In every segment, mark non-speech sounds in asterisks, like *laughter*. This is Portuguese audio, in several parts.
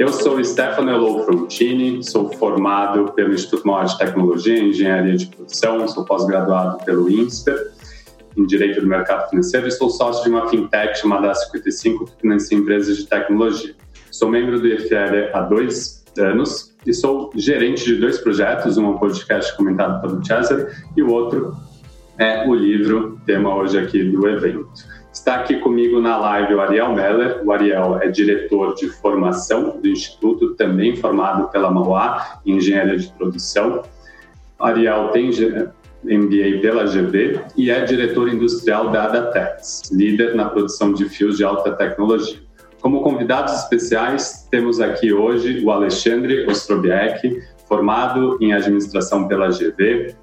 Eu sou Stefano Elo Frontini, sou formado pelo Instituto Maior de Tecnologia e Engenharia de Produção, sou pós-graduado pelo INSPER em Direito do Mercado Financeiro e sou sócio de uma fintech chamada A55, que financia empresas de tecnologia. Sou membro do IFL há dois anos e sou gerente de dois projetos, um é um podcast comentado pelo Cesar e o outro é o livro, tema hoje aqui do evento. Está aqui comigo na live o Ariel Meller. O Ariel é diretor de formação do Instituto, também formado pela Mauá em Engenharia de Produção. O Ariel tem MBA pela GV e é diretor industrial da Adatex, líder na produção de fios de alta tecnologia. Como convidados especiais, temos aqui hoje o Alexandre Ostrobiec, formado em administração pela GV,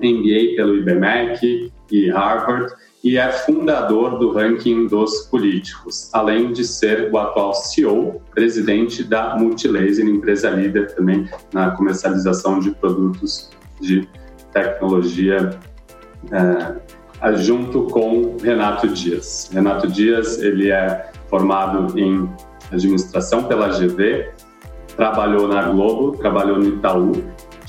MBA pelo IBMEC e Harvard e é fundador do ranking dos políticos, além de ser o atual CEO, presidente da Multilaser, empresa líder também na comercialização de produtos de tecnologia, é, junto com Renato Dias. Renato Dias, ele é formado em administração pela GV, trabalhou na Globo, trabalhou no Itaú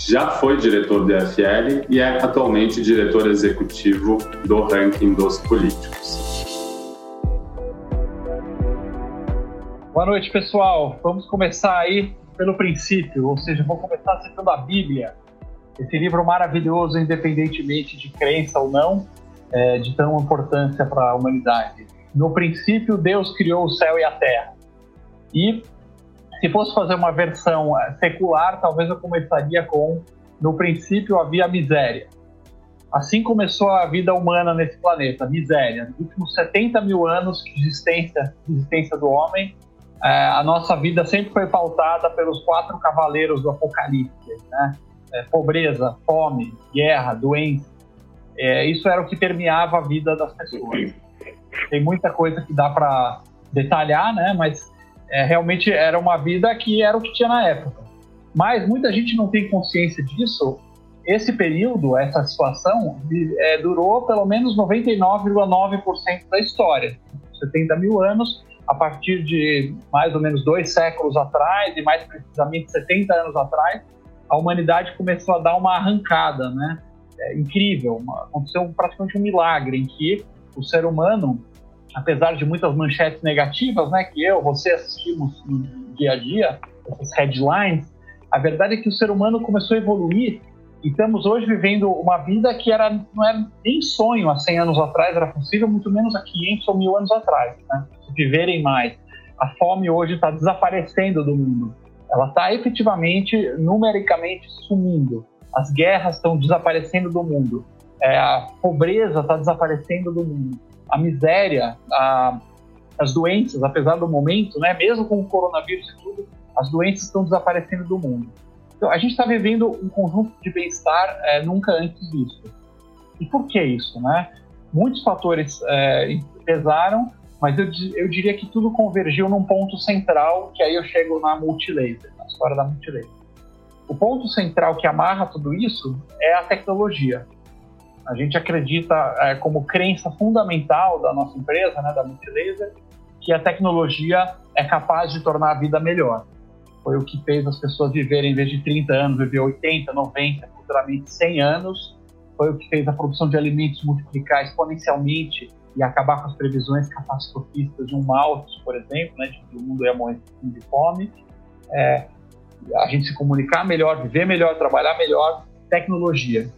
já foi diretor do FL e é atualmente diretor executivo do ranking dos políticos. Boa noite, pessoal. Vamos começar aí pelo princípio, ou seja, vou começar citando a Bíblia. Esse livro maravilhoso, independentemente de crença ou não, é, de tão importância para a humanidade. No princípio, Deus criou o céu e a terra. E se fosse fazer uma versão eh, secular, talvez eu começaria com no princípio havia miséria. Assim começou a vida humana nesse planeta, miséria. Nos últimos 70 mil anos de existência, de existência do homem, é, a nossa vida sempre foi pautada pelos quatro cavaleiros do Apocalipse, né? É, pobreza, fome, guerra, doença. É, isso era o que permeava a vida das pessoas. Tem muita coisa que dá para detalhar, né? Mas é, realmente era uma vida que era o que tinha na época. Mas muita gente não tem consciência disso. Esse período, essa situação, é, durou pelo menos 99,9% da história. 70 mil anos, a partir de mais ou menos dois séculos atrás, e mais precisamente 70 anos atrás, a humanidade começou a dar uma arrancada, né? É, incrível, uma, aconteceu praticamente um milagre em que o ser humano apesar de muitas manchetes negativas, né, que eu, você assistimos no dia a dia, essas headlines, a verdade é que o ser humano começou a evoluir e estamos hoje vivendo uma vida que era, não era nem sonho há 100 anos atrás, era possível, muito menos há 500 ou mil anos atrás, né? Viverem mais. A fome hoje está desaparecendo do mundo. Ela está efetivamente, numericamente, sumindo. As guerras estão desaparecendo do mundo. É, a pobreza está desaparecendo do mundo a miséria, a, as doenças, apesar do momento, né, mesmo com o coronavírus e tudo, as doenças estão desaparecendo do mundo. Então, a gente está vivendo um conjunto de bem-estar é, nunca antes visto. E por que isso? Né? Muitos fatores é, pesaram, mas eu, eu diria que tudo convergiu num ponto central, que aí eu chego na multilaser, na história da multilaser. O ponto central que amarra tudo isso é a tecnologia. A gente acredita é, como crença fundamental da nossa empresa, né, da Multilaser, que a tecnologia é capaz de tornar a vida melhor. Foi o que fez as pessoas viverem, em vez de 30 anos, viver 80, 90, futuramente 100 anos. Foi o que fez a produção de alimentos multiplicar exponencialmente e acabar com as previsões catastrofistas de um mal, por exemplo, né, de que o mundo ia morrer de fome. É, a gente se comunicar melhor, viver melhor, trabalhar melhor, tecnologia.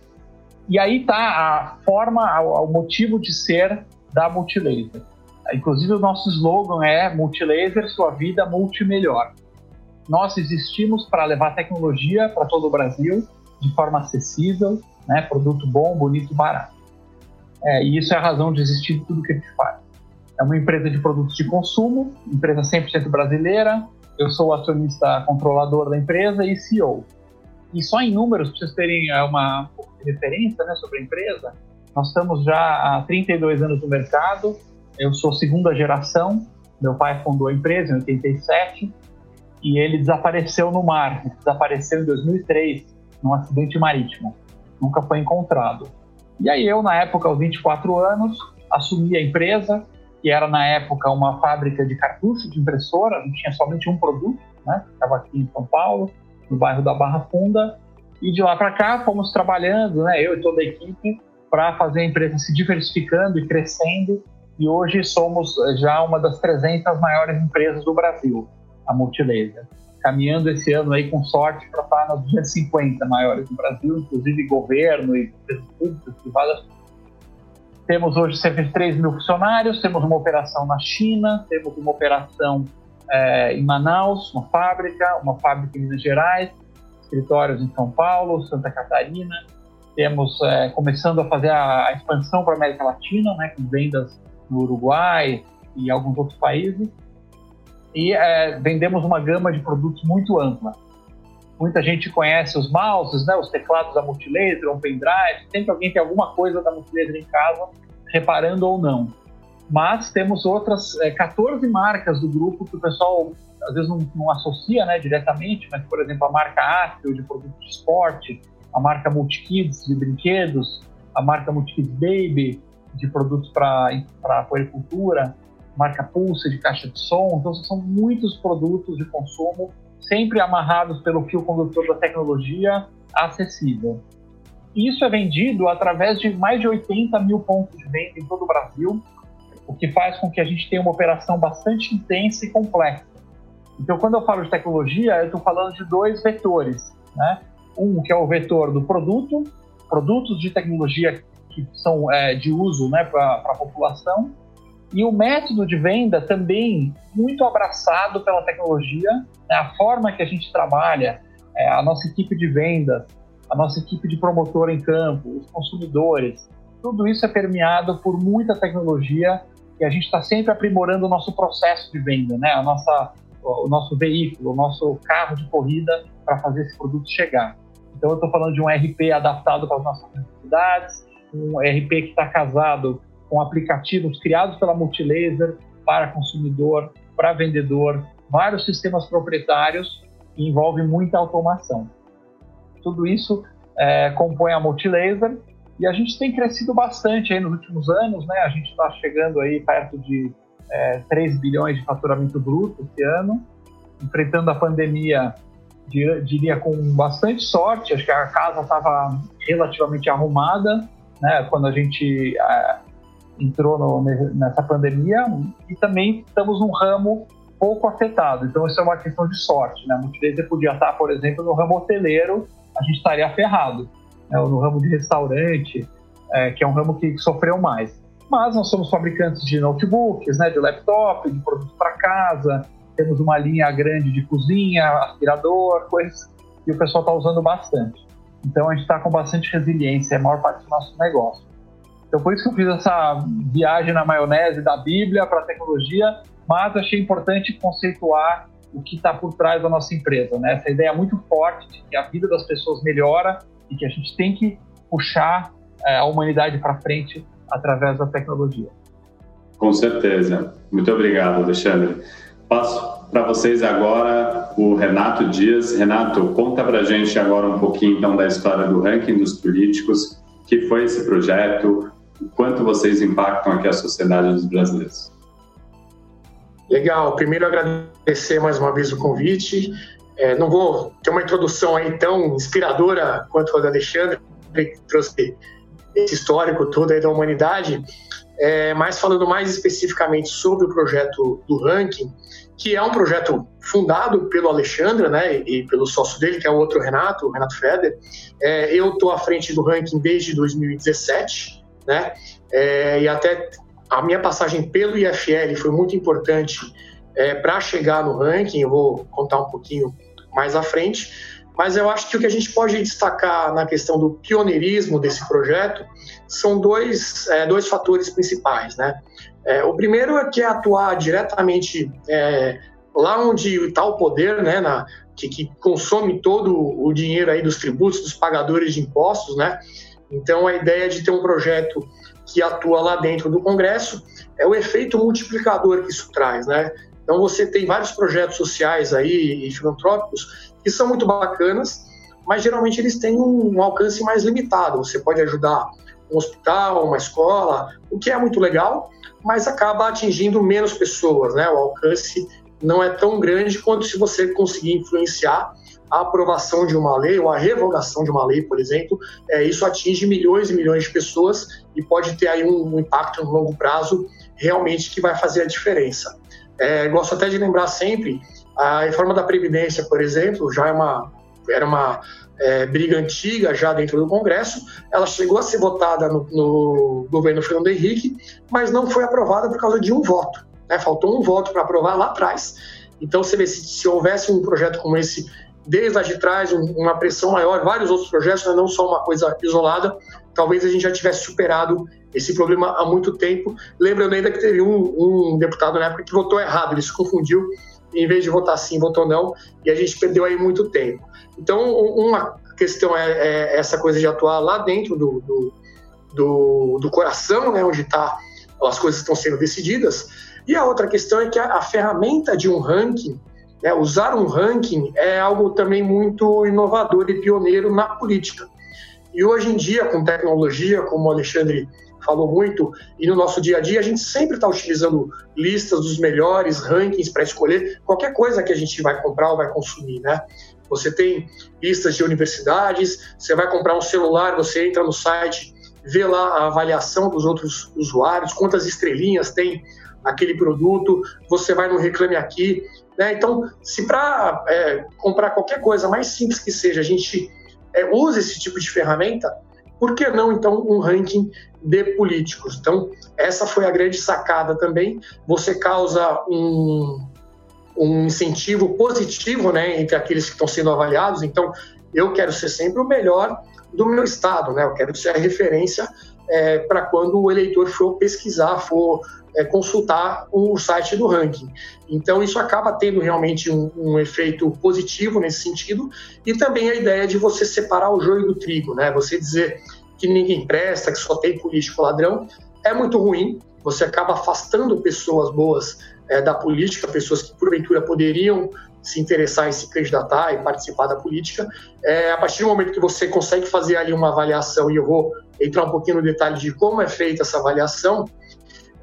E aí está a forma, o motivo de ser da Multilaser. Inclusive, o nosso slogan é Multilaser, sua vida multimelhor. Nós existimos para levar tecnologia para todo o Brasil de forma acessível, né, produto bom, bonito, barato. É, e isso é a razão de existir de tudo que a gente faz. É uma empresa de produtos de consumo, empresa 100% brasileira. Eu sou acionista controlador da empresa e CEO. E só em números, para vocês terem é, uma referência né, sobre a empresa, nós estamos já há 32 anos no mercado. Eu sou segunda geração. Meu pai fundou a empresa em 87 e ele desapareceu no mar. desapareceu em 2003 num acidente marítimo. Nunca foi encontrado. E aí eu, na época, aos 24 anos, assumi a empresa, que era na época uma fábrica de cartuchos de impressora, não tinha somente um produto, né? Estava aqui em São Paulo, no bairro da Barra Funda, e de lá para cá fomos trabalhando, né? Eu e toda a equipe, para fazer a empresa se diversificando e crescendo, e hoje somos eh, já uma das 300 maiores empresas do Brasil, a Multilaser. Caminhando esse ano aí com sorte para estar nas 250 maiores do Brasil, inclusive governo e empresas públicas, privadas. Temos hoje cerca de 3 mil funcionários, temos uma operação na China, temos uma operação é, em Manaus, uma fábrica, uma fábrica em Minas Gerais, escritórios em São Paulo, Santa Catarina. Temos é, começando a fazer a, a expansão para a América Latina, né, com vendas no Uruguai e alguns outros países. E é, vendemos uma gama de produtos muito ampla. Muita gente conhece os mouses, né, os teclados da Multilaser, um pendrive. Sempre alguém tem alguma coisa da Multilaser em casa, reparando ou não. Mas temos outras é, 14 marcas do grupo que o pessoal às vezes não, não associa né, diretamente, mas, por exemplo, a marca Astro de produtos de esporte, a marca Multikids de brinquedos, a marca Multikids Baby de produtos para puericultura, marca Pulse de caixa de som. Então, são muitos produtos de consumo, sempre amarrados pelo fio condutor da tecnologia acessível. Isso é vendido através de mais de 80 mil pontos de venda em todo o Brasil, o que faz com que a gente tenha uma operação bastante intensa e complexa. Então, quando eu falo de tecnologia, eu estou falando de dois vetores, né? Um que é o vetor do produto, produtos de tecnologia que são é, de uso né, para a população, e o método de venda também muito abraçado pela tecnologia, né? a forma que a gente trabalha, é, a nossa equipe de vendas, a nossa equipe de promotor em campo, os consumidores, tudo isso é permeado por muita tecnologia e a gente está sempre aprimorando o nosso processo de venda, né? a nossa, o nosso veículo, o nosso carro de corrida para fazer esse produto chegar. Então, eu estou falando de um RP adaptado para as nossas necessidades, um RP que está casado com aplicativos criados pela Multilaser para consumidor, para vendedor, vários sistemas proprietários que envolvem muita automação. Tudo isso é, compõe a Multilaser e a gente tem crescido bastante aí nos últimos anos, né? A gente está chegando aí perto de é, 3 bilhões de faturamento bruto esse ano, enfrentando a pandemia, diria com bastante sorte. Acho que a casa estava relativamente arrumada, né, quando a gente é, entrou no, nessa pandemia e também estamos num ramo pouco afetado. Então, isso é uma questão de sorte. Né? Muitas vezes podia estar, por exemplo, no ramo hoteleiro, a gente estaria ferrado. Né? No ramo de restaurante, é, que é um ramo que sofreu mais. Mas nós somos fabricantes de notebooks, né, de laptop, de produtos para casa, temos uma linha grande de cozinha, aspirador, coisas que o pessoal está usando bastante. Então a gente está com bastante resiliência, é a maior parte do nosso negócio. Então por isso que eu fiz essa viagem na maionese da Bíblia para a tecnologia, mas achei importante conceituar o que está por trás da nossa empresa. Né? Essa ideia muito forte de que a vida das pessoas melhora e que a gente tem que puxar é, a humanidade para frente através da tecnologia. Com certeza. Muito obrigado, Alexandre. Passo para vocês agora o Renato Dias. Renato, conta para a gente agora um pouquinho então da história do ranking dos políticos, que foi esse projeto, o quanto vocês impactam aqui a sociedade dos brasileiros. Legal. Primeiro agradecer mais uma vez o convite. É, não vou ter uma introdução aí tão inspiradora quanto a da Alexandre, que trouxe esse histórico todo aí da humanidade, é, mas falando mais especificamente sobre o projeto do ranking, que é um projeto fundado pelo Alexandre, né, e pelo sócio dele, que é o outro Renato, o Renato Feder. É, eu estou à frente do ranking desde 2017, né, é, e até a minha passagem pelo IFL foi muito importante é, para chegar no ranking, eu vou contar um pouquinho mais à frente, mas eu acho que o que a gente pode destacar na questão do pioneirismo desse projeto são dois, é, dois fatores principais, né? É, o primeiro é que é atuar diretamente é, lá onde está o poder, né, na, que, que, consome todo o dinheiro aí dos tributos, dos pagadores de impostos, né? Então a ideia de ter um projeto que atua lá dentro do Congresso é o efeito multiplicador que isso traz, né? Então você tem vários projetos sociais aí e filantrópicos que são muito bacanas, mas geralmente eles têm um, alcance mais limitado. Você pode ajudar um hospital, uma escola, o que é muito legal, mas acaba atingindo menos pessoas, né? O alcance não é tão grande quanto se você conseguir influenciar a aprovação de uma lei ou a revogação de uma lei, por exemplo, é, isso atinge milhões e milhões de pessoas e pode ter aí um, um impacto no longo prazo realmente que vai fazer a diferença. É, gosto até de lembrar sempre a reforma da Previdência, por exemplo, já é uma, era uma é, briga antiga já dentro do Congresso. Ela chegou a ser votada no, no governo Fernando Henrique, mas não foi aprovada por causa de um voto. Né? Faltou um voto para aprovar lá atrás. Então, você vê, se, se houvesse um projeto como esse desde lá de trás, um, uma pressão maior, vários outros projetos, né? não só uma coisa isolada, talvez a gente já tivesse superado esse problema há muito tempo. Lembrando ainda que teve um, um deputado na época que votou errado, ele se confundiu, em vez de votar sim, votou não, e a gente perdeu aí muito tempo. Então, uma questão é, é essa coisa de atuar lá dentro do, do, do, do coração, né, onde tá, as coisas estão sendo decididas, e a outra questão é que a, a ferramenta de um ranking, né, usar um ranking é algo também muito inovador e pioneiro na política. E hoje em dia, com tecnologia, como o Alexandre falou muito, e no nosso dia a dia a gente sempre está utilizando listas dos melhores, rankings para escolher qualquer coisa que a gente vai comprar ou vai consumir, né? Você tem listas de universidades, você vai comprar um celular, você entra no site, vê lá a avaliação dos outros usuários, quantas estrelinhas tem aquele produto, você vai no Reclame Aqui. Né? Então, se para é, comprar qualquer coisa, mais simples que seja, a gente é, usa esse tipo de ferramenta, por que não, então, um ranking de políticos? Então, essa foi a grande sacada também. Você causa um, um incentivo positivo né, entre aqueles que estão sendo avaliados. Então, eu quero ser sempre o melhor do meu estado, né? eu quero ser a referência é, para quando o eleitor for pesquisar, for é, consultar o site do ranking. Então, isso acaba tendo realmente um, um, efeito positivo nesse sentido, e também a ideia de você separar o joio do trigo, né? Você dizer que ninguém presta, que só tem político ladrão, é muito ruim. Você acaba afastando pessoas boas é, da política, pessoas que porventura poderiam se interessar em se candidatar e participar da política. É, a partir do momento que você consegue fazer ali uma avaliação, e eu vou entrar um pouquinho no detalhe de como é feita essa avaliação,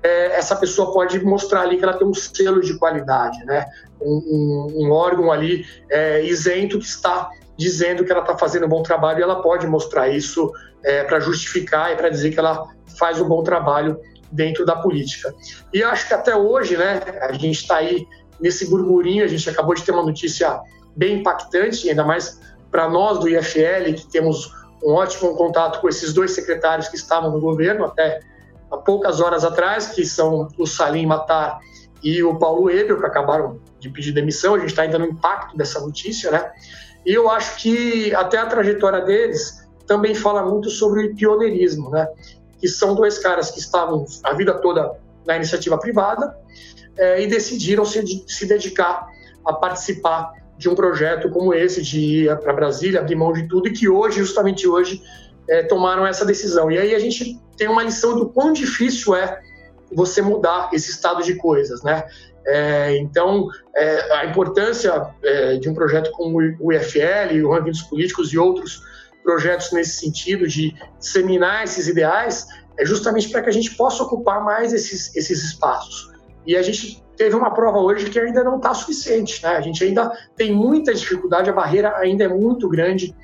é, essa pessoa pode mostrar ali que ela tem um selo de qualidade, né? um, um, um órgão ali é, isento que está dizendo que ela está fazendo um bom trabalho e ela pode mostrar isso é, para justificar e para dizer que ela faz um bom trabalho dentro da política. E acho que até hoje, né, a gente está aí nesse burburinho, a gente acabou de ter uma notícia bem impactante, ainda mais para nós do IFL, que temos um ótimo contato com esses dois secretários que estavam no governo até há poucas horas atrás, que são o Salim Matar e o Paulo Ebel, que acabaram de pedir demissão. A gente está ainda no impacto dessa notícia, né? E eu acho que até a trajetória deles também fala muito sobre o pioneirismo, né? Que são dois caras que estavam a vida toda na iniciativa privada é, e decidiram se, se dedicar a participar de um projeto como esse, de ir para Brasília, abrir mão de tudo, e que hoje, justamente hoje, é, tomaram essa decisão. E aí a gente tem uma lição do quão difícil é você mudar esse estado de coisas, né? É, então, é, a importância é, de um projeto como o IFL, o Ranking dos Políticos e outros projetos nesse sentido de disseminar esses ideais é justamente para que a gente possa ocupar mais esses, esses espaços. E a gente teve uma prova hoje que ainda não está suficiente. Né? A gente ainda tem muita dificuldade, a barreira ainda é muito grande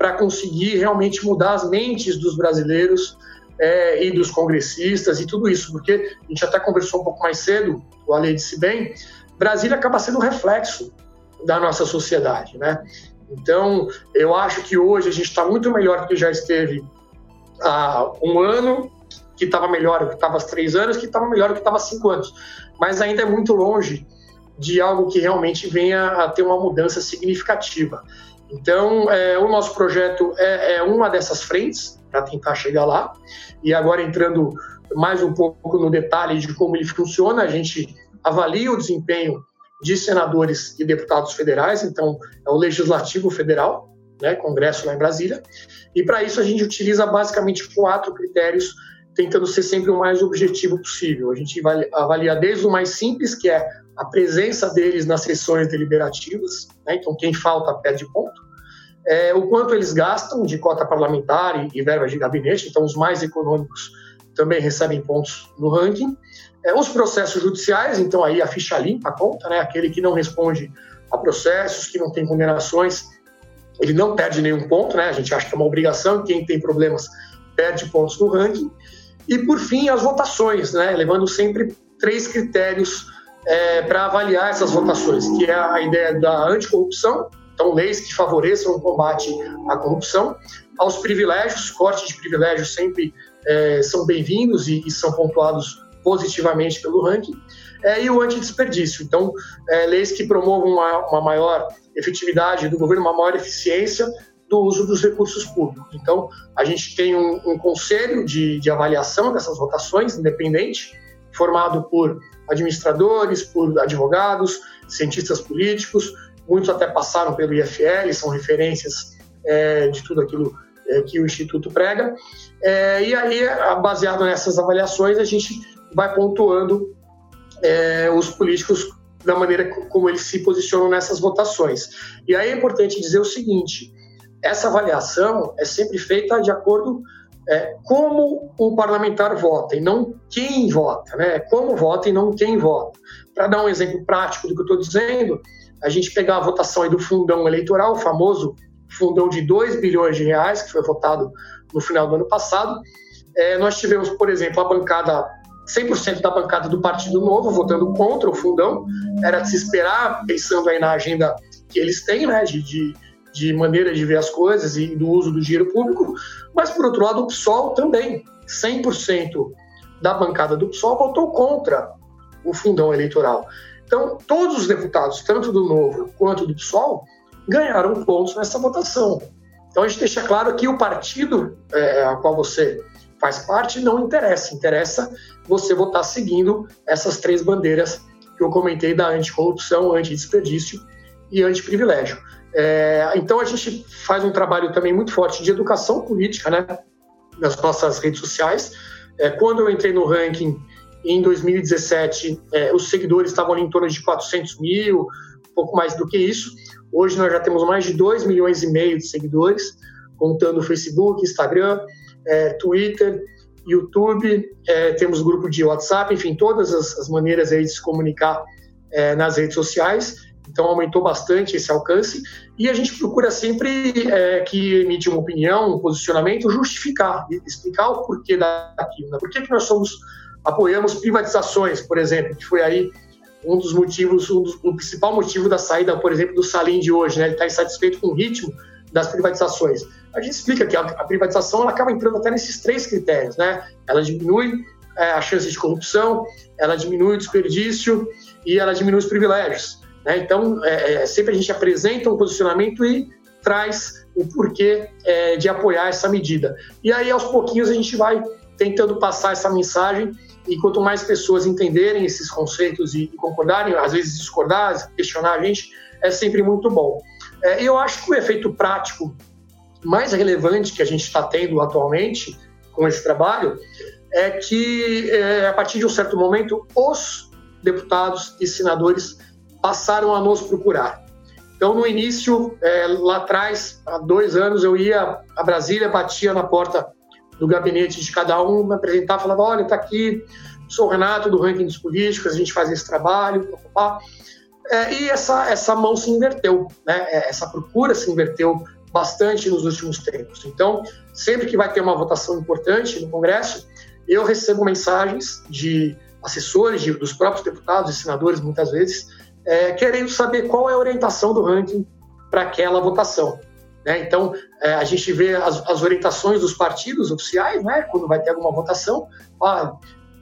para conseguir realmente mudar as mentes dos brasileiros é, e dos congressistas e tudo isso, porque a gente até conversou um pouco mais cedo, o Ale disse bem, Brasília acaba sendo um reflexo da nossa sociedade, né? Então, eu acho que hoje a gente está muito melhor do que já esteve há um ano, que estava melhor do que estava há três anos, que estava melhor do que estava há cinco anos. Mas ainda é muito longe de algo que realmente venha a ter uma mudança significativa. Então, é, o nosso projeto é, é uma dessas frentes para tentar chegar lá. E agora, entrando mais um pouco no detalhe de como ele funciona, a gente avalia o desempenho de senadores e deputados federais, então é o Legislativo Federal, né, Congresso lá em Brasília, e para isso a gente utiliza basicamente quatro critérios, tentando ser sempre o mais objetivo possível. A gente avalia desde o mais simples, que é a presença deles nas sessões deliberativas, né, então quem falta perde ponto. é, o quanto eles gastam de cota parlamentar e, e verba de gabinete, então os mais econômicos também recebem pontos no ranking. É, os processos judiciais, então aí a ficha limpa conta, né? aquele que não responde a processos, que não tem condenações, ele não perde nenhum ponto, né? a gente acha que é uma obrigação, quem tem problemas perde pontos no ranking. E, por fim, as votações, né? levando sempre três critérios é, para avaliar essas votações, que é a ideia da anticorrupção, então leis que favoreçam o combate à corrupção, aos privilégios, cortes de privilégios sempre é, são bem-vindos e, e, são pontuados positivamente pelo ranking, é, e o antidesperdício. Então, é, leis que promovam uma, uma maior efetividade do governo, uma maior eficiência do uso dos recursos públicos. Então, a gente tem um, um conselho de, de, avaliação dessas votações, independente, formado por administradores, por advogados, cientistas políticos, muitos até passaram pelo IFL, são referências é, de tudo aquilo é, que o Instituto prega. É, e aí, baseado nessas avaliações, a gente vai pontuando é, os políticos da maneira como eles se posicionam nessas votações. E aí é importante dizer o seguinte: essa avaliação é sempre feita de acordo é, como o parlamentar vota e não quem vota, né? Como vota e não quem vota. Para dar um exemplo prático do que eu estou dizendo, a gente pegar a votação do fundão eleitoral, o famoso fundão de 2 bilhões de reais, que foi votado no final do ano passado, é, nós tivemos, por exemplo, a bancada 100% da bancada do Partido Novo votando contra o fundão. Era de se esperar, pensando aí na agenda que eles têm, né, de, de, de maneira de ver as coisas e do uso do dinheiro público. Mas, por outro lado, o PSOL também. 100% da bancada do PSOL votou contra o fundão eleitoral. Então, todos os deputados, tanto do Novo quanto do PSOL, ganharam pontos nessa votação. Então, a gente deixa claro que o partido é, a qual você faz parte não interessa. Interessa você votar seguindo essas três bandeiras que eu comentei da anticorrupção, antidesperdício e antiprivilégio. É, então a gente faz um trabalho também muito forte de educação política, né, nas nossas redes sociais. É, quando eu entrei no ranking em 2017, é, os seguidores estavam em torno de 400 mil, um pouco mais do que isso. Hoje nós já temos mais de 2 milhões e meio de seguidores, contando Facebook, Instagram, é, Twitter, YouTube, é, temos grupo de WhatsApp, enfim, todas as, as maneiras aí de se comunicar é, nas redes sociais. Então aumentou bastante esse alcance e a gente procura sempre é, que emite uma opinião, um posicionamento, justificar, explicar o porquê daquilo. Né? Por que, que nós somos apoiamos privatizações, por exemplo, que foi aí um dos motivos, um dos, o principal motivo da saída, por exemplo, do Salim de hoje, né? Ele está insatisfeito com o ritmo das privatizações. A gente explica que a, a privatização ela acaba entrando até nesses três critérios, né? Ela diminui é, a chance de corrupção, ela diminui o desperdício e ela diminui os privilégios. Né? Então, é, é, sempre a gente apresenta um posicionamento e traz o porquê é, de apoiar essa medida. E aí, aos pouquinhos, a gente vai tentando passar essa mensagem e quanto mais pessoas entenderem esses conceitos e, concordarem, às vezes discordar, questionar a gente, é sempre muito bom. É, eu acho que o efeito prático mais relevante que a gente está tendo atualmente com esse trabalho é que, é, a partir de um certo momento, os deputados e senadores passaram a nos procurar. Então, no início, é, lá atrás, há dois anos, eu ia a Brasília, batia na porta do gabinete de cada um, me apresentava, falava: olha, está aqui, sou o Renato do Ranking dos Políticos, a gente faz esse trabalho, papá. É, e essa, essa mão se inverteu, né? É, essa procura se inverteu bastante nos últimos tempos. Então, sempre que vai ter uma votação importante no Congresso, eu recebo mensagens de assessores, de, dos próprios deputados e senadores, muitas vezes, é, querendo saber qual é a orientação do ranking para aquela votação. Né? Então, é, a gente vê as, as, orientações dos partidos oficiais, né? quando vai ter alguma votação, ah,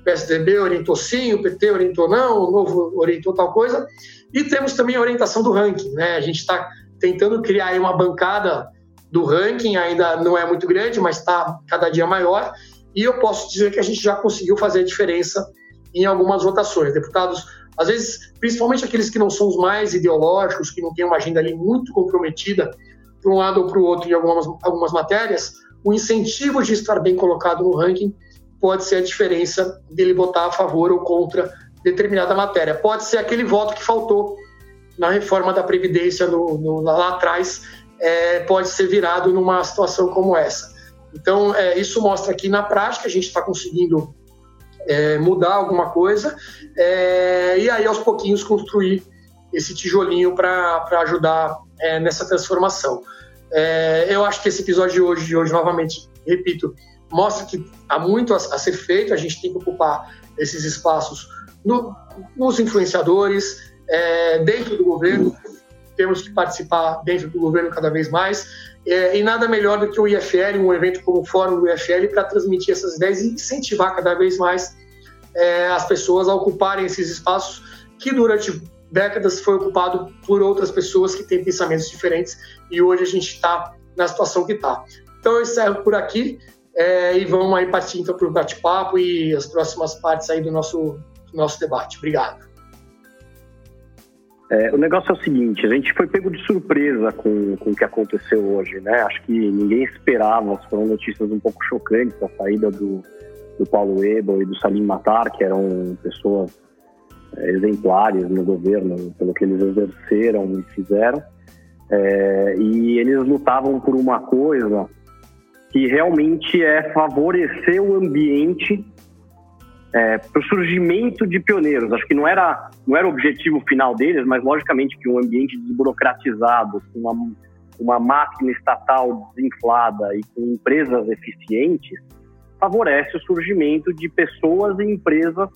o PSDB orientou sim, o PT orientou não, o Novo orientou tal coisa, e temos também a orientação do ranking. Né? A gente está tentando criar uma bancada do ranking, ainda não é muito grande, mas está cada dia maior. E eu posso dizer que a gente já conseguiu fazer a diferença em algumas votações. Deputados, às vezes, principalmente aqueles que não são os mais ideológicos, que não têm uma agenda ali muito comprometida para um lado ou para o outro em algumas, algumas matérias, o incentivo de estar bem colocado no ranking pode ser a diferença dele votar a favor ou contra determinada matéria. Pode ser aquele voto que faltou na reforma da Previdência no, no, lá atrás, é, pode ser virado numa situação como essa. Então, é, isso mostra que na prática a gente está conseguindo é, mudar alguma coisa é, e aí aos pouquinhos construir esse tijolinho para ajudar é, nessa transformação. É, eu acho que esse episódio de hoje, de hoje, novamente, repito, mostra que há muito a, a ser feito, a gente tem que ocupar esses espaços no, nos influenciadores, é, dentro do governo, temos que participar dentro do governo cada vez mais, é, e nada melhor do que o IFL, um evento como o Fórum do IFL, para transmitir essas ideias e incentivar cada vez mais é, as pessoas a ocuparem esses espaços que durante décadas foi ocupado por outras pessoas que têm pensamentos diferentes e hoje a gente está na situação que está. Então eu encerro por aqui é, e vamos aí partir então para o bate-papo e as próximas partes aí do nosso, do nosso debate. Obrigado. É, o negócio é o seguinte, a gente foi pego de surpresa com, com o que aconteceu hoje, né? Acho que ninguém esperava, foram notícias um pouco chocantes, a saída do, do Paulo Ebel e do Salim Matar, que eram pessoas é, exemplares no governo, pelo que eles exerceram e fizeram. É, e eles lutavam por uma coisa que realmente é favorecer o ambiente é, para o surgimento de pioneiros. Acho que não era, não era o objetivo final deles, mas logicamente que um ambiente desburocratizado, com uma, uma máquina estatal desinflada e com empresas eficientes, favorece o surgimento de pessoas e empresas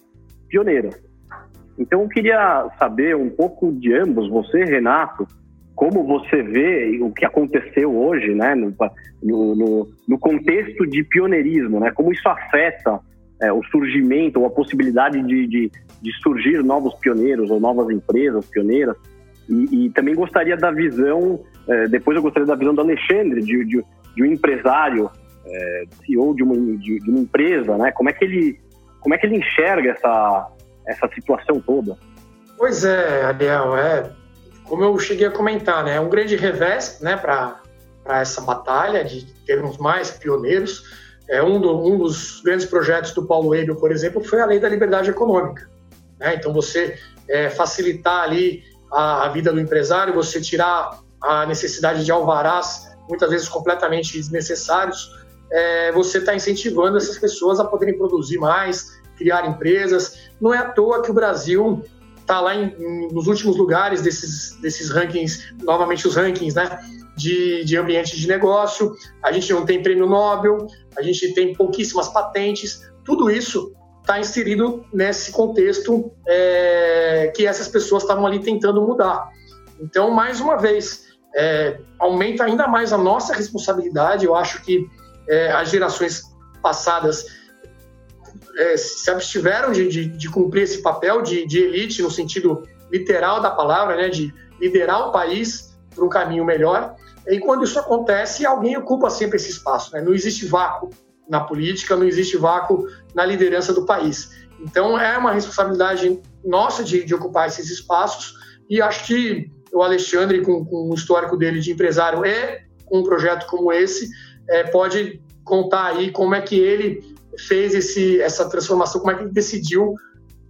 pioneiras. Então, eu queria saber um pouco de ambos, você, Renato, como você vê o que aconteceu hoje, né, no, no, no contexto de pioneirismo, né, como isso afeta é, o surgimento ou a possibilidade de, de, de, surgir novos pioneiros ou novas empresas pioneiras. E, e também gostaria da visão, é, depois eu gostaria da visão do Alexandre, de, de, de um empresário, é, CEO de uma, de, de uma empresa, né, como é que ele, como é que ele enxerga essa, essa situação toda? Pois é, Ariel, é como eu cheguei a comentar, né, é um grande revés, né, para essa batalha de termos mais pioneiros. É um, do, um dos grandes projetos do Paulo Ebel, por exemplo, foi a lei da liberdade econômica. Né? Então, você é, facilitar ali a, a vida do empresário, você tirar a necessidade de alvarás, muitas vezes completamente desnecessários, é, você está incentivando essas pessoas a poderem produzir mais, criar empresas. Não é à toa que o Brasil está lá em, em, nos últimos lugares desses, desses rankings, novamente os rankings, né? De, de ambiente de negócio, a gente não tem prêmio Nobel, a gente tem pouquíssimas patentes, tudo isso está inserido nesse contexto é, que essas pessoas estavam ali tentando mudar. Então, mais uma vez, é, aumenta ainda mais a nossa responsabilidade. Eu acho que é, as gerações passadas é, se abstiveram de, de, de, cumprir esse papel de, de, elite no sentido literal da palavra, né, de liderar o país para um caminho melhor. E quando isso acontece, alguém ocupa sempre esse espaço. Né? Não existe vácuo na política, não existe vácuo na liderança do país. Então é uma responsabilidade nossa de, de ocupar esses espaços e acho que o Alexandre, com, com, o histórico dele de empresário e com um projeto como esse, é, pode contar aí como é que ele fez esse, essa transformação, como é que ele decidiu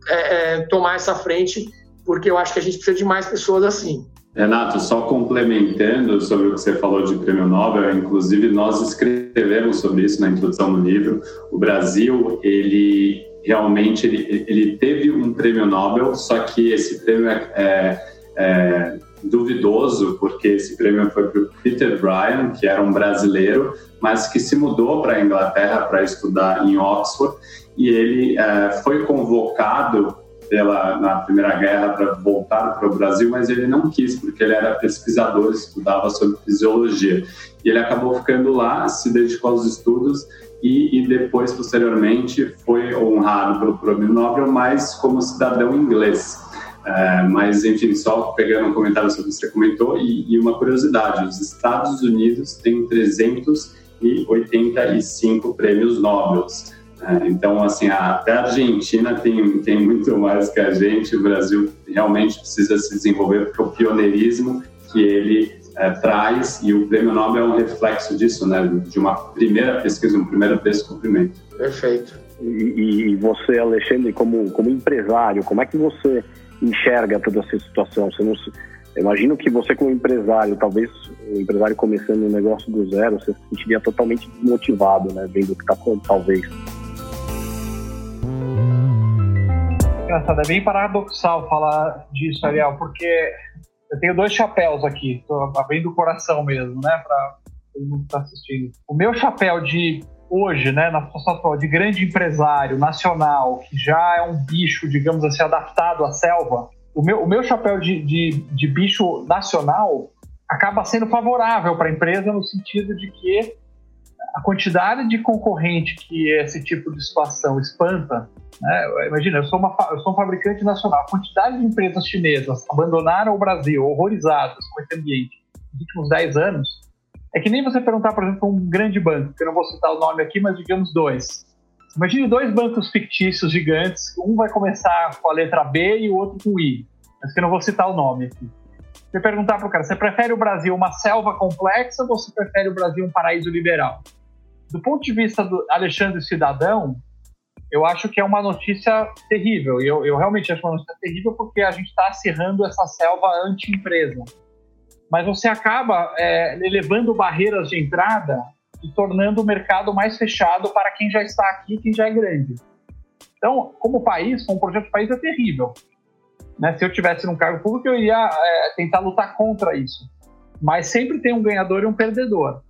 é, é, tomar essa frente, porque eu acho que a gente precisa de mais pessoas assim. Renato, só complementando sobre o que você falou de prêmio Nobel, inclusive nós escrevemos sobre isso na introdução do livro. O Brasil, ele realmente ele, ele teve um prêmio Nobel, só que esse prêmio é, é, é duvidoso, porque esse prêmio foi para o Peter Bryan, que era um brasileiro, mas que se mudou para a Inglaterra para estudar em Oxford, e ele é, foi convocado pela, na Primeira Guerra para voltar para o Brasil, mas ele não quis, porque ele era pesquisador, estudava sobre fisiologia. E ele acabou ficando lá, se dedicou aos estudos e, e depois, posteriormente, foi honrado pelo Prêmio Nobel, mas como cidadão inglês. É, mas, enfim, só pegando um comentário sobre o que você comentou, e, e uma curiosidade: os Estados Unidos têm 385 prêmios Nobel. É, então, assim, até a Argentina tem, tem muito mais que a gente, o Brasil realmente precisa se desenvolver, porque o pioneirismo que ele é, traz, e o prêmio Nobel é um reflexo disso, né, de uma primeira pesquisa, um primeiro descobrimento. Perfeito. E, e você, Alexandre, como, como empresário, como é que você enxerga toda essa situação? Você não, imagino que você como empresário, talvez o empresário começando um negócio do zero, você se sentiria totalmente desmotivado, né, vendo o que está acontecendo, talvez. Engraçado, é bem paradoxal falar disso, Ariel, porque eu tenho dois chapéus aqui, estou abrindo o coração mesmo, né, para todo mundo que está assistindo. O meu chapéu de hoje, né, na situação atual, de grande empresário nacional, que já é um bicho, digamos assim, adaptado à selva, o meu, o meu chapéu de, de, de bicho nacional acaba sendo favorável para a empresa no sentido de que a quantidade de concorrente que esse tipo de situação espanta, né? imagina, eu sou, uma, eu sou um fabricante nacional, a quantidade de empresas chinesas abandonaram o Brasil horrorizadas com esse ambiente nos últimos 10 anos, é que nem você perguntar, por exemplo, um grande banco, que eu não vou citar o nome aqui, mas digamos dois. Imagine dois bancos fictícios gigantes, um vai começar com a letra B e o outro com I, mas que eu não vou citar o nome aqui. Você perguntar para o cara, você prefere o Brasil uma selva complexa ou você prefere o Brasil um paraíso liberal? Do ponto de vista do Alexandre Cidadão, eu acho que é uma notícia terrível. E eu, eu realmente acho uma notícia terrível porque a gente está acirrando essa selva anti-empresa mas você acaba é, elevando barreiras de entrada e tornando o mercado mais fechado para quem já está aqui, quem já é grande. Então, como país, como projeto de país, é terrível. Né? Se eu tivesse num cargo público, eu iria é, tentar lutar contra isso. Mas sempre tem um ganhador e um perdedor.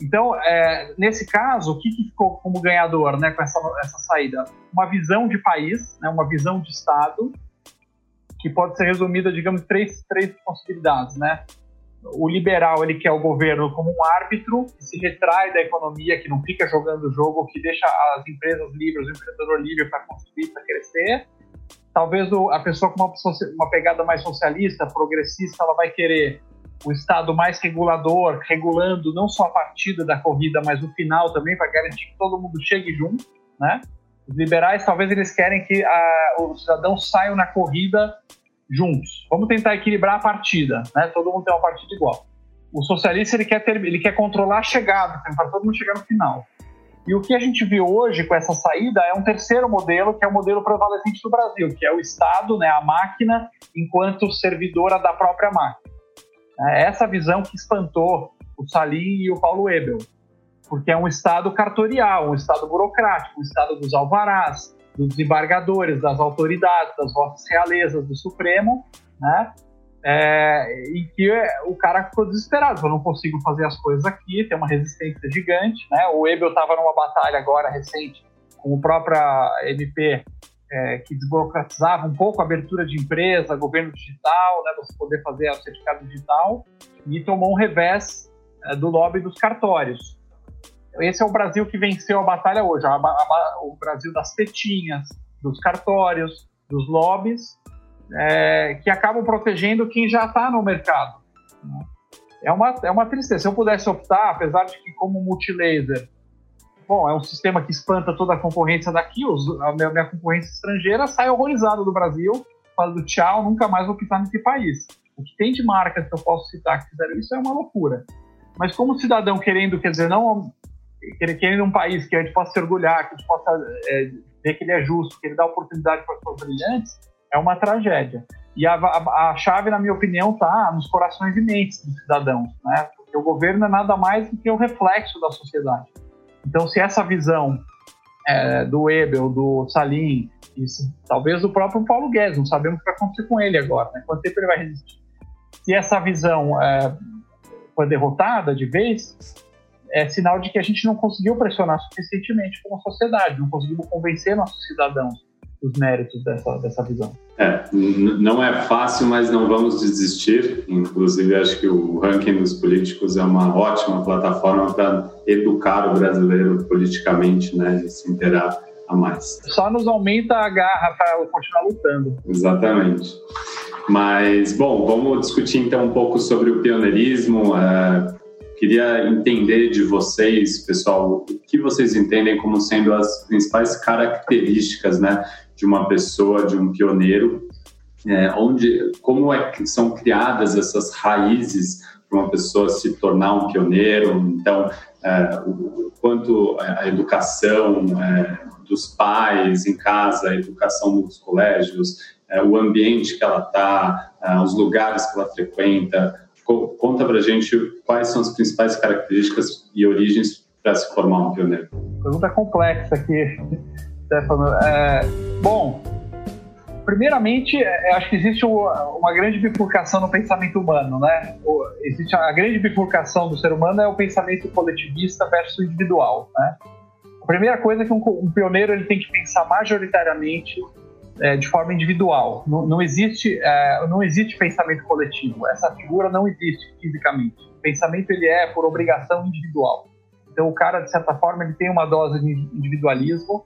Então, é, nesse caso, o que, que, ficou como ganhador né, com essa, essa saída? Uma visão de país, né, uma visão de Estado, que pode ser resumida, digamos, três, três possibilidades, né? o liberal ele quer o governo como um árbitro que se retrai da economia, que não fica jogando o jogo, que deixa as empresas livres, o empreendedor livre para construir, para crescer. Talvez a pessoa com uma, pegada mais socialista, progressista, ela vai querer o Estado mais regulador, regulando não só a partida da corrida, mas o final também, para garantir que todo mundo chegue junto, né? Os liberais, talvez eles querem que a, os cidadãos saiam na corrida juntos. Vamos tentar equilibrar a partida, né? Todo mundo tem uma partida igual. O socialista ele quer ter, ele quer controlar a chegada, para todo mundo chegar no final. E o que a gente viu hoje com essa saída é um terceiro modelo, que é o modelo prevalecente do Brasil, que é o Estado, né, a máquina, enquanto servidora da própria máquina. É essa visão que espantou o Salim e o Paulo Ebel, porque é um Estado cartorial, um Estado burocrático, um Estado dos alvarás, dos desembargadores, das autoridades, das vossas realezas, do Supremo, né? É, que o cara ficou desesperado, eu não consigo fazer as coisas aqui, tem uma resistência gigante, né? O Ebel estava numa batalha agora recente com o próprio MP é, que desburocratizava um pouco a abertura de empresa, governo digital, né? Você poder fazer o certificado digital e tomou um revés é, do lobby dos cartórios. Esse é o Brasil que venceu a batalha hoje, a, a, o Brasil das tetinhas, dos cartórios, dos lobbies, é, que acabam protegendo quem já está no mercado. Né? É uma, é uma tristeza. Se eu pudesse optar, apesar de que como multilaser, bom, é um sistema que espanta toda a concorrência daqui, os, a minha, minha concorrência estrangeira sai horrorizada do Brasil, falando tchau, nunca mais vou pisar nesse país. O que tem de marcas que eu posso citar que fizeram isso é uma loucura. Mas como cidadão querendo, quer dizer, não querendo um país que a gente possa se orgulhar, que a gente possa é, ver que ele é justo, que ele dá oportunidade para pessoas brilhantes, é uma tragédia. E a, a, a, chave, na minha opinião, está nos corações e mentes dos cidadãos, né? Porque o governo é nada mais do que o reflexo da sociedade. Então, se essa visão é, do Ebel, do Salim, e talvez do próprio Paulo Guedes, não sabemos o que vai acontecer com ele agora, né? Quanto tempo ele vai resistir? Se essa visão é, foi derrotada de vez, é sinal de que a gente não conseguiu pressionar suficientemente como sociedade, não conseguimos convencer nossos cidadãos dos méritos dessa, dessa visão. É, não é fácil, mas não vamos desistir. Inclusive, acho que o ranking dos políticos é uma ótima plataforma para educar o brasileiro politicamente, né, e se interar a mais. Só nos aumenta a garra para continuar lutando. Exatamente. Mas, bom, vamos discutir então um pouco sobre o pioneirismo. É, Queria entender de vocês, pessoal, o que vocês entendem como sendo as principais características né, de uma pessoa, de um pioneiro, é, onde, como é que são criadas essas raízes para uma pessoa se tornar um pioneiro, então, é, o quanto a educação é, dos pais em casa, a educação nos colégios, é, o ambiente que ela está, é, os lugares que ela frequenta. Conta para gente quais são as principais características e origens para se formar um pioneiro. Pergunta complexa aqui, *laughs* Stefano. É, bom, primeiramente, é, acho que existe uma grande bifurcação no pensamento humano, né? Existe a grande bifurcação do ser humano é o pensamento coletivista versus individual, né? A primeira coisa é que um pioneiro ele tem que pensar majoritariamente é, de forma individual. Não, não existe, é, não existe pensamento coletivo. Essa figura não existe fisicamente. O pensamento ele é por obrigação individual. Então o cara de certa forma ele tem uma dose de individualismo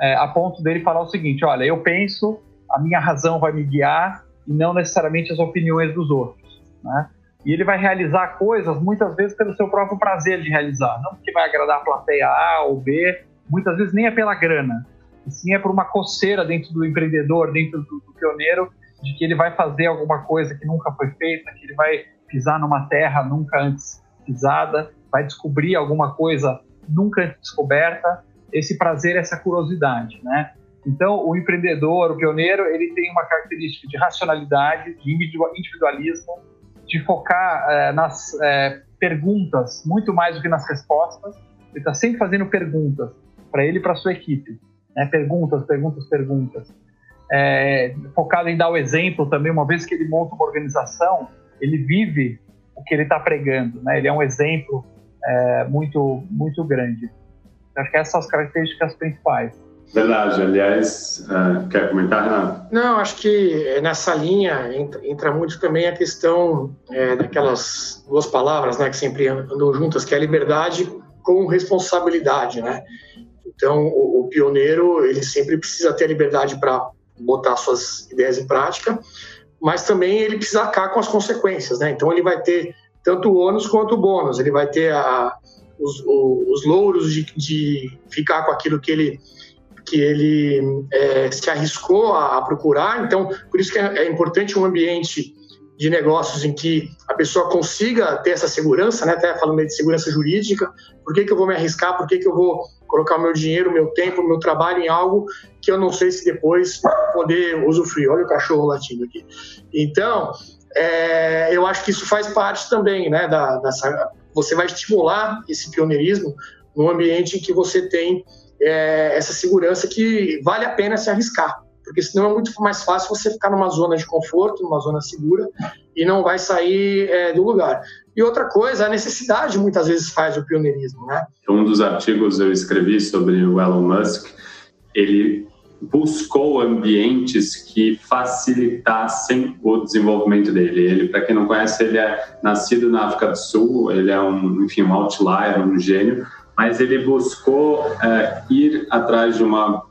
é, a ponto dele falar o seguinte: olha, eu penso, a minha razão vai me guiar e não necessariamente as opiniões dos outros, né? E ele vai realizar coisas muitas vezes pelo seu próprio prazer de realizar, não porque vai agradar a plateia A ou B, muitas vezes nem é pela grana, e sim é por uma coceira dentro do empreendedor, dentro do, do pioneiro, de que ele vai fazer alguma coisa que nunca foi feita, que ele vai pisar numa terra nunca antes pisada, vai descobrir alguma coisa nunca antes descoberta. Esse prazer, essa curiosidade, né? Então, o empreendedor, o pioneiro, ele tem uma característica de racionalidade, de individualismo, de focar é, nas é, perguntas muito mais do que nas respostas. Ele está sempre fazendo perguntas para ele e para sua equipe. Né? Perguntas, perguntas, perguntas. É, focado em dar o exemplo também, uma vez que ele monta uma organização, ele vive o que ele está pregando. Né? Ele é um exemplo é, muito, muito grande. Acho que essas são as características principais. Verdade. Aliás, uh, quer comentar, Renato? Não, acho que nessa linha entra, entra muito também a questão é, daquelas duas palavras né, que sempre andam juntas, que é a liberdade com responsabilidade, né? Então, o, o pioneiro, ele sempre precisa ter a liberdade para botar suas ideias em prática, mas também ele precisa arcar com as consequências, né? Então, ele vai ter tanto o ônus quanto o bônus, ele vai ter a, os, os, louros de, de ficar com aquilo que ele que ele é, se arriscou a, a, procurar. Então, por isso que é, é, importante um ambiente de negócios em que a pessoa consiga ter essa segurança, né? Até falando de segurança jurídica. Por que, que eu vou me arriscar? Por que, que eu vou colocar o meu dinheiro, o meu tempo, o meu trabalho em algo que eu não sei se depois poder usufruir? Olha o cachorro latindo aqui. Então, é, eu acho que isso faz parte também, né? Da, dessa, você vai estimular esse pioneirismo num ambiente em que você tem é, essa segurança que vale a pena se arriscar, porque senão é muito mais fácil você ficar numa zona de conforto, numa zona segura e não vai sair é, do lugar. E outra coisa, a necessidade muitas vezes faz o pioneirismo, né? Um dos artigos eu escrevi sobre o Elon Musk, ele buscou ambientes que facilitassem o desenvolvimento dele. Ele, para quem não conhece, ele é nascido na África do Sul, ele é um, enfim, um outlier, um gênio, mas ele buscou é, ir atrás de uma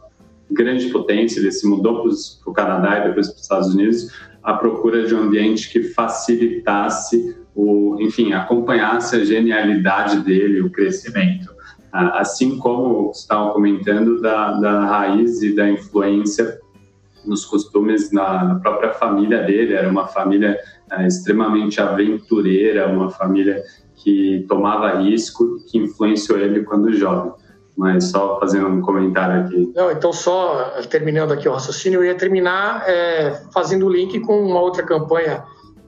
grande potência, ele se mudou para o Canadá e depois para os Estados Unidos à procura de um ambiente que facilitasse o, enfim, acompanhasse a genialidade dele, o crescimento. Assim como estavam comentando da, da raiz e da influência nos costumes na, na própria família dele, era uma família é, extremamente aventureira, uma família que tomava risco que influenciou ele quando jovem. Mas só fazendo um comentário aqui. Não, então só terminando aqui o raciocínio, eu ia terminar é, fazendo o link com uma outra campanha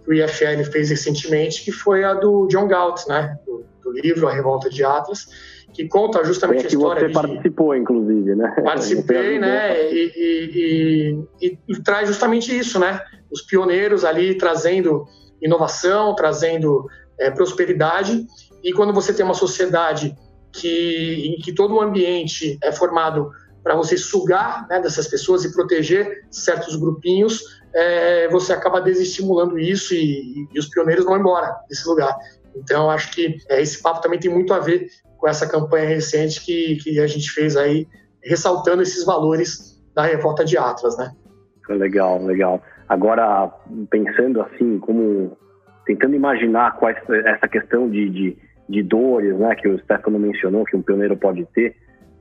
o IFL fez recentemente, que foi a do John Galt, né? Do, do livro A Revolta de Atlas, que conta justamente a história. Você de... participou, inclusive, né? Participei, né? E, e, e, e, traz justamente isso, né? Os pioneiros ali trazendo inovação, trazendo é, prosperidade. E quando você tem uma sociedade que, em que todo o ambiente é formado para você sugar né, dessas pessoas e proteger certos grupinhos, é, você acaba desestimulando isso e, e, os pioneiros vão embora desse lugar. Então, acho que é, esse papo também tem muito a ver com essa campanha recente que, que a gente fez aí, ressaltando esses valores da revolta de Atlas, né? Legal, legal. Agora, pensando assim, como tentando imaginar quais essa questão de, de, de, dores, né, que o Stefano mencionou, que um pioneiro pode ter.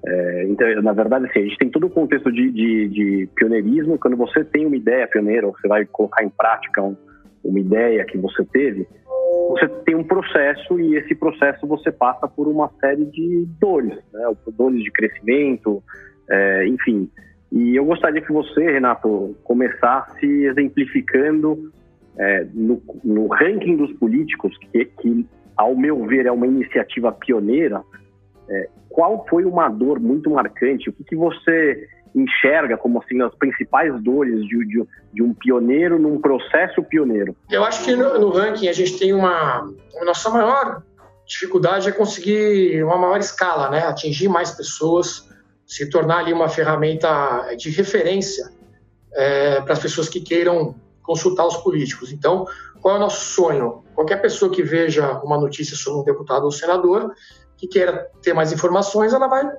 É, então, na verdade, assim, a gente tem todo o contexto de, de, de, pioneirismo. Quando você tem uma ideia pioneira, você vai colocar em prática um, uma ideia que você teve, você tem um processo e esse processo você passa por uma série de dores, né, dores de crescimento, é, enfim. E eu gostaria que você, Renato, começasse exemplificando é, no, no, ranking dos políticos, que, que, ao meu ver é uma iniciativa pioneira, é, qual foi uma dor muito marcante? O que, que você enxerga como assim as principais dores de, de, de, um pioneiro num processo pioneiro? Eu acho que no, no ranking a gente tem uma a nossa maior dificuldade é conseguir uma maior escala, né? Atingir mais pessoas, se tornar ali uma ferramenta de referência é, para as pessoas que queiram consultar os políticos. Então, qual é o nosso sonho? Qualquer pessoa que veja uma notícia sobre um deputado ou senador que queira ter mais informações, ela vai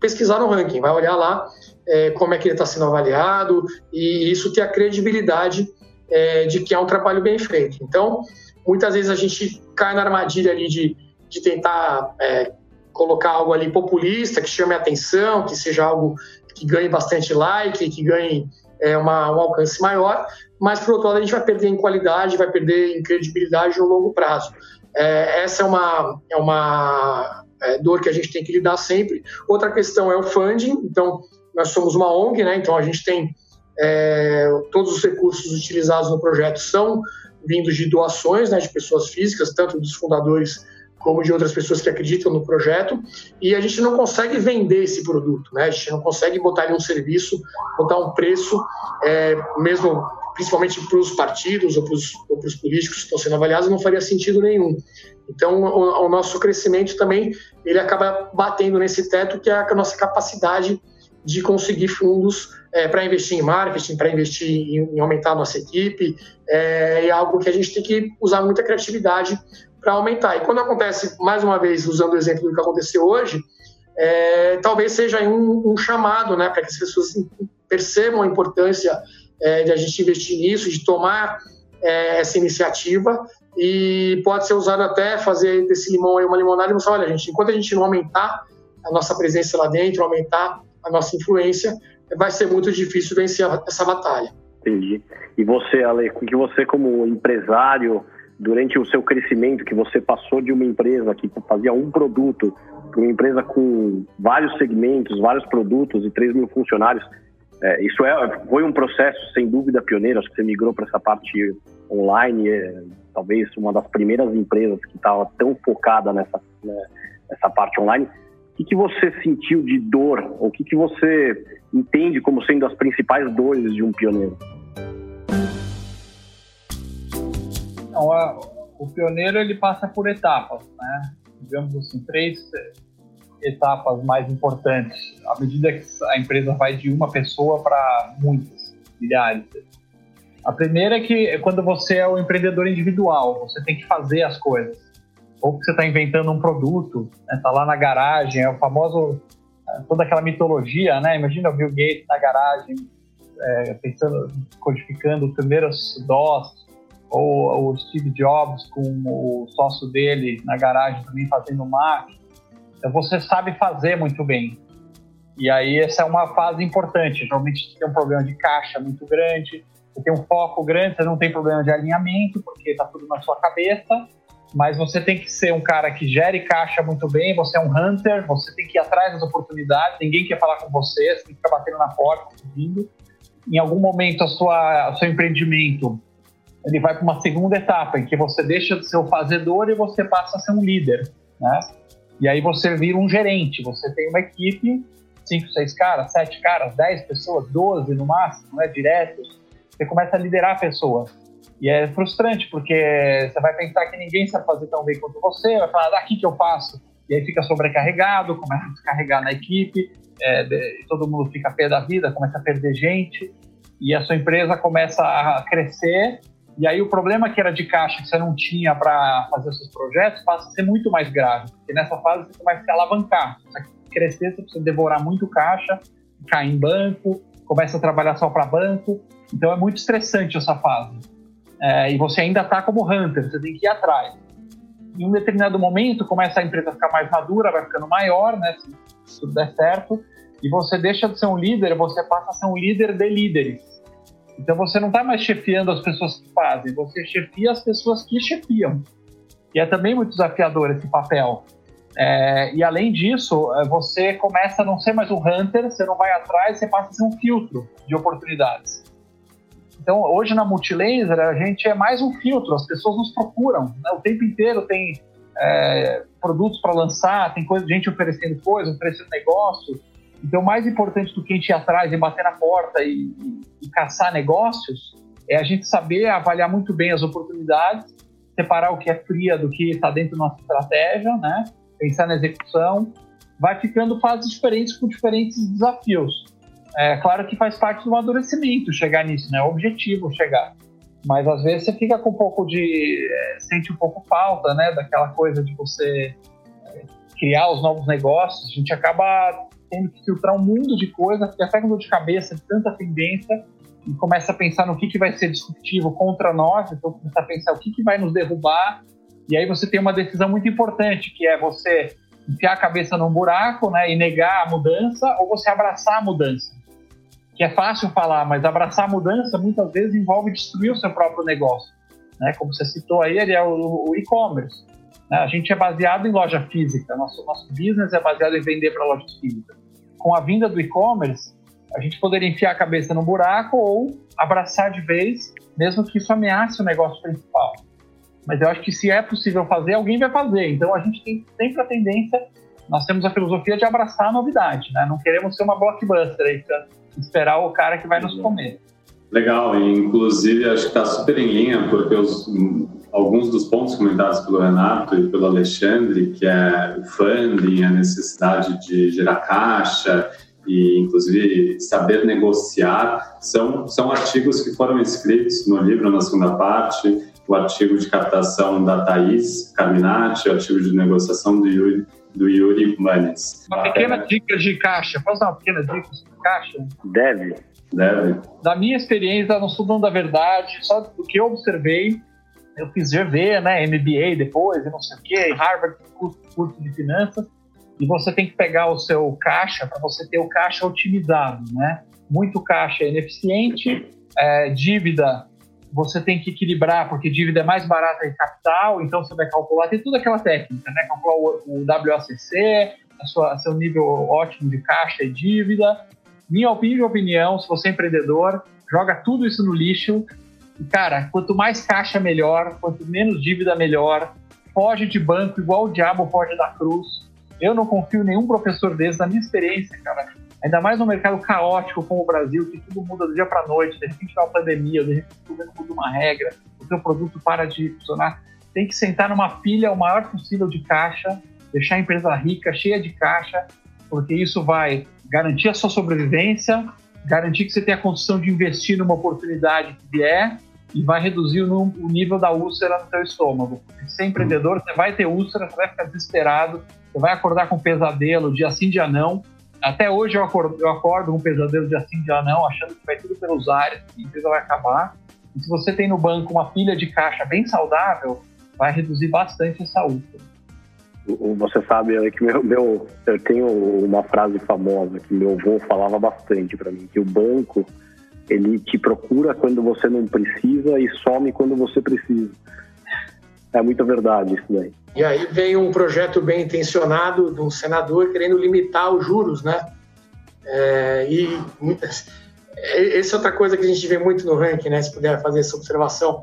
pesquisar no ranking, vai olhar lá é, como é que ele está sendo avaliado e isso ter a credibilidade é, de que é um trabalho bem feito. Então, muitas vezes a gente cai na armadilha ali de, de tentar é, colocar algo ali populista, que chame a atenção, que seja algo que ganhe bastante like, que ganhe é, uma, um alcance maior, mas, por outro lado, a gente vai perder em qualidade, vai perder em credibilidade no longo prazo. É, essa é uma, é uma é, dor que a gente tem que lidar sempre. Outra questão é o funding, então, nós somos uma ONG, né? então a gente tem é, todos os recursos utilizados no projeto são vindos de doações né, de pessoas físicas, tanto dos fundadores como de outras pessoas que acreditam no projeto, e a gente não consegue vender esse produto, né? A gente não consegue botar ele um serviço, botar um preço, é, mesmo principalmente para os partidos ou para os políticos que estão sendo avaliados, não faria sentido nenhum. Então, o, o nosso crescimento também ele acaba batendo nesse teto que é a nossa capacidade de conseguir fundos é, para investir em marketing, para investir em, em, aumentar a nossa equipe, é, é algo que a gente tem que usar muita criatividade para aumentar. E quando acontece, mais uma vez, usando o exemplo do que aconteceu hoje, é, talvez seja um, um chamado né, para que as pessoas percebam a importância é, de a gente investir nisso, de tomar é, essa iniciativa e pode ser usado até fazer desse limão aí uma limonada e mostrar, olha, gente, enquanto a gente não aumentar a nossa presença lá dentro, aumentar a nossa influência, vai ser muito difícil vencer essa batalha. Entendi. E você, Ale, que você como empresário, durante o seu crescimento, que você passou de uma empresa que fazia um produto para uma empresa com vários segmentos, vários produtos e 3 mil funcionários, é, isso é, foi um processo, sem dúvida, pioneiro. Acho que você migrou para essa parte online, é, talvez uma das primeiras empresas que estava tão focada nessa, né, nessa parte online. O que, que você sentiu de dor? O que, que você entende como sendo as principais dores de um pioneiro? Não, a, o pioneiro ele passa por etapas, né? Digamos assim, três etapas mais importantes. À medida que a empresa vai de uma pessoa para muitas, milhares. A primeira é que é quando você é o empreendedor individual, você tem que fazer as coisas. Ou que você está inventando um produto, está né? Tá lá na garagem, é o famoso, é, toda aquela mitologia, né? Imagina o Bill Gates na garagem, é, pensando, codificando os primeiros DOS, ou o Steve Jobs com o sócio dele na garagem também fazendo Mac. Então você sabe fazer muito bem. E aí essa é uma fase importante. Geralmente você tem um problema de caixa muito grande, você tem um foco grande, você não tem problema de alinhamento, porque está tudo na sua cabeça, mas você tem que ser um cara que gere caixa muito bem, você é um hunter, você tem que ir atrás das oportunidades, ninguém quer falar com você, você tem que ficar batendo na porta, pedindo. Em algum momento, a sua, o seu empreendimento ele vai para uma segunda etapa, em que você deixa de ser o fazedor e você passa a ser um líder, né? E aí você vira um gerente, você tem uma equipe, cinco, seis caras, sete caras, dez pessoas, doze no máximo, não é direto. Você começa a liderar pessoas. E é frustrante, porque você vai pensar que ninguém sabe fazer tão bem quanto você, vai falar, daqui que eu faço. E aí fica sobrecarregado, começa a descarregar na equipe, é, todo mundo fica pé da vida, começa a perder gente, e a sua empresa começa a crescer e aí o problema que era de caixa que você não tinha para fazer seus projetos passa a ser muito mais grave, porque nessa fase você começa a se alavancar. Você crescer, você precisa devorar muito caixa, cair em banco, começa a trabalhar só para banco. Então é muito estressante essa fase. É, e você ainda está como hunter, você tem que ir atrás. Em um determinado momento, começa a empresa a ficar mais madura, vai ficando maior, né, se tudo der certo, e você deixa de ser um líder, você passa a ser um líder de líderes. Então você não está mais chefiando as pessoas que fazem, você chefia as pessoas que chefiam. E é também muito desafiador esse papel. É, e além disso, é, você começa a não ser mais um hunter, você não vai atrás, você passa a ser um filtro de oportunidades. Então, hoje na Multilaser, a gente é mais um filtro, as pessoas nos procuram. Né? O tempo inteiro tem é, produtos para lançar, tem coisa, gente oferecendo coisa, oferecendo negócio. Então, mais importante do que a gente ir atrás e bater na porta e, e, e caçar negócios é a gente saber avaliar muito bem as oportunidades, separar o que é fria do que está dentro da nossa estratégia, né? pensar na execução. Vai ficando fases diferentes com diferentes desafios. É claro que faz parte do amadurecimento chegar nisso, né? É o objetivo chegar. Mas às vezes você fica com um pouco de. É, sente um pouco falta, né? Daquela coisa de você é, criar os novos negócios. A gente acaba tendo que filtrar um mundo de coisas, fica até com dor de cabeça de tanta tendência e começa a pensar no que, que vai ser disruptivo contra nós, então começa a pensar o que, que vai nos derrubar, e aí você tem uma decisão muito importante, que é você enfiar a cabeça num buraco né, e negar a mudança, ou você abraçar a mudança. Que é fácil falar, mas abraçar a mudança muitas vezes envolve destruir o seu próprio negócio. Né? Como você citou aí, ele é o, o e-commerce. Né? A gente é baseado em loja física, nosso, nosso business é baseado em vender para lojas físicas. Com a vinda do e-commerce, a gente poderia enfiar a cabeça no buraco ou abraçar de vez, mesmo que isso ameace o negócio principal. Mas eu acho que se é possível fazer, alguém vai fazer. Então a gente tem sempre a tendência, nós temos a filosofia de abraçar a novidade, né? Não queremos ser uma blockbuster aí, esperar o cara que vai nos comer. Legal, e inclusive acho que está super em linha, porque os, alguns dos pontos comentados pelo Renato e pelo Alexandre, que é o funding, a necessidade de gerar caixa e, inclusive, saber negociar, são, são artigos que foram escritos no livro, na segunda parte, o artigo de captação da Thaís Carminati, o artigo de negociação do Yuri, do Yuri Manes. Uma pequena dica de caixa. Posso dar uma pequena dica de caixa? Deve. Deve. Da minha experiência, não sou dono da verdade, só do que eu observei, eu fiz GV, né, MBA depois, não sei o quê, Harvard, curso, curso de finanças, e você tem que pegar o seu caixa para você ter o caixa otimizado, né? Muito caixa é ineficiente, é, dívida você tem que equilibrar, porque dívida é mais barata que capital, então você vai calcular, tem toda aquela técnica, né? Calcular o, o WACC, a sua, seu nível ótimo de caixa e dívida. Minha opinião, se você é empreendedor, joga tudo isso no lixo. Cara, quanto mais caixa, melhor. Quanto menos dívida, melhor. Foge de banco, igual o diabo foge da cruz. Eu não confio em nenhum professor desse, na minha experiência, cara Ainda mais num mercado caótico como o Brasil, que tudo muda do dia para noite, de repente dá uma pandemia, de repente tudo muda uma regra, o seu produto para de funcionar. Tem que sentar numa pilha o maior possível de caixa, deixar a empresa rica, cheia de caixa, porque isso vai garantir a sua sobrevivência, garantir que você tenha a condição de investir numa oportunidade que vier e vai reduzir o, nível da úlcera no seu estômago. Porque ser empreendedor, você vai ter úlcera, você vai ficar desesperado, você vai acordar com pesadelo, dia sim, dia não, até hoje eu acordo, eu acordo com um pesadelo de assim de anão, achando que vai tudo pelos ares, que a empresa vai acabar. E se você tem no banco uma pilha de caixa bem saudável, vai reduzir bastante essa úlcera. Você sabe que meu, meu, eu tenho uma frase famosa que meu avô falava bastante para mim, que o banco ele te procura quando você não precisa e some quando você precisa. É muita verdade isso daí. E aí vem um projeto bem intencionado de um senador querendo limitar os juros, né? É, e muitas, é, essa é outra coisa que a gente vê muito no ranking, né? Se puder fazer essa observação,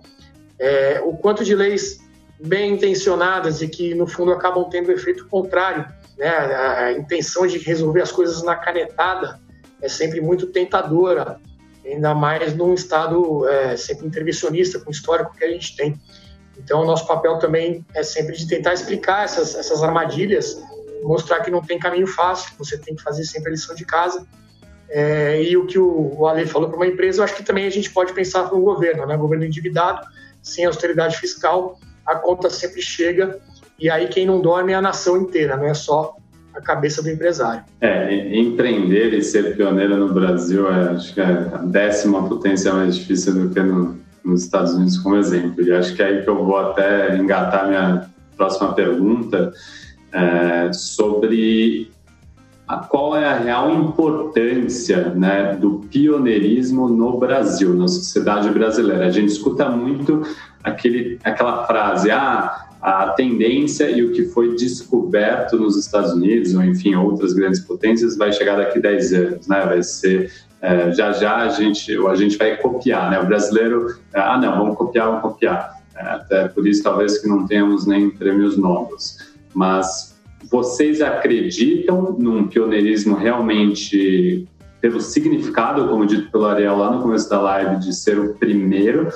é, o quanto de leis bem intencionadas e que no fundo acabam tendo efeito contrário, né? A, intenção de resolver as coisas na canetada é sempre muito tentadora, ainda mais num estado é, sempre intervencionista com o histórico que a gente tem. Então, o nosso papel também é sempre de tentar explicar essas, essas armadilhas, mostrar que não tem caminho fácil, você tem que fazer sempre a lição de casa. É, e o que o, o Ale falou para uma empresa, eu acho que também a gente pode pensar para o governo, né? governo endividado, sem austeridade fiscal, a conta sempre chega, e aí quem não dorme é a nação inteira, não é só a cabeça do empresário. É, empreender e ser pioneiro no Brasil, é, acho que é a décima potência mais difícil do que no, nos Estados Unidos como exemplo. E acho que é aí que eu vou até engatar minha próxima pergunta é, sobre a, qual é a real importância né, do pioneirismo no Brasil, na sociedade brasileira. A gente escuta muito aquele, aquela frase, ah, a tendência e o que foi descoberto nos Estados Unidos, ou enfim, outras grandes potências, vai chegar daqui a 10 anos, né? Vai ser é, já já a gente, a gente vai copiar, né? O brasileiro, é, ah, não, vamos copiar, vamos copiar. É, até por isso, talvez, que não tenhamos nem prêmios novos. Mas vocês acreditam num pioneirismo realmente pelo significado, como dito pelo Ariel lá no começo da live, de ser o primeiro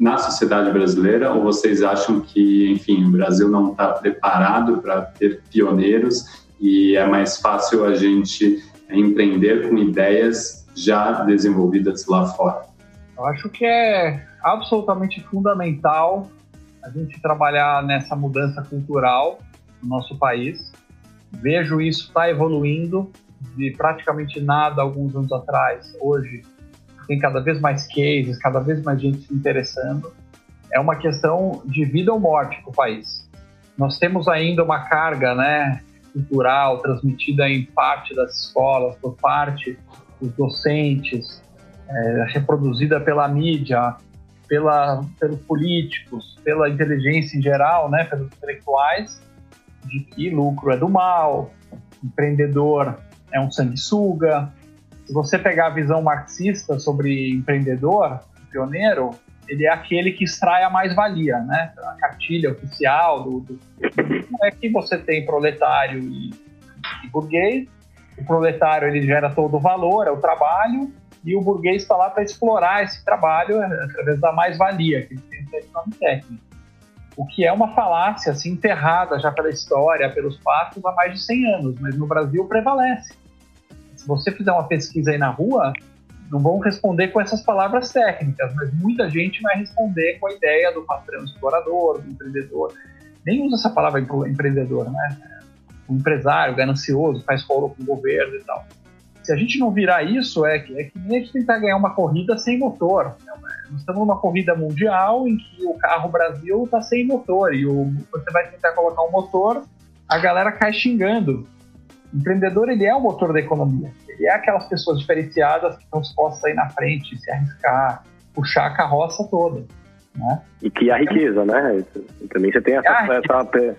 na sociedade brasileira? Ou vocês acham que, enfim, o Brasil não está preparado para ter pioneiros e é mais fácil a gente empreender com ideias já desenvolvidas lá fora? Eu acho que é absolutamente fundamental a gente trabalhar nessa mudança cultural no nosso país. Vejo isso estar tá evoluindo de praticamente nada alguns anos atrás. Hoje tem cada vez mais cases, cada vez mais gente se interessando. É uma questão de vida ou morte para o país. Nós temos ainda uma carga, né, cultural transmitida em parte das escolas, por parte os docentes, é, reproduzida pela mídia, pela, pelos políticos, pela inteligência em geral, né, pelos intelectuais, de que lucro é do mal, empreendedor é um sanguessuga. Se você pegar a visão marxista sobre empreendedor, pioneiro, ele é aquele que extrai a mais-valia, né? A cartilha oficial do, do... é que você tem proletário e, e burguês, o proletário ele gera todo o valor, é o trabalho, e o burguês está lá para explorar esse trabalho através da mais-valia, que ele tem nome técnico. O que é uma falácia assim, enterrada já pela história, pelos fatos, há mais de 100 anos, mas no Brasil prevalece. Se você fizer uma pesquisa aí na rua, não vão responder com essas palavras técnicas, mas muita gente vai responder com a ideia do patrão explorador, do empreendedor. Nem usa essa palavra empreendedor, né? um empresário ganancioso, faz foro com o governo e tal. Se a gente não virar isso, é que, é que nem a gente tentar ganhar uma corrida sem motor. Né? Nós estamos numa corrida mundial em que o carro Brasil está sem motor e o, você vai tentar colocar um motor, a galera cai xingando. O empreendedor ele é o motor da economia. Ele é aquelas pessoas diferenciadas que estão dispostas a ir na frente, se arriscar, puxar a carroça toda. Né? E que a riqueza, né? Também você tem essa, essa,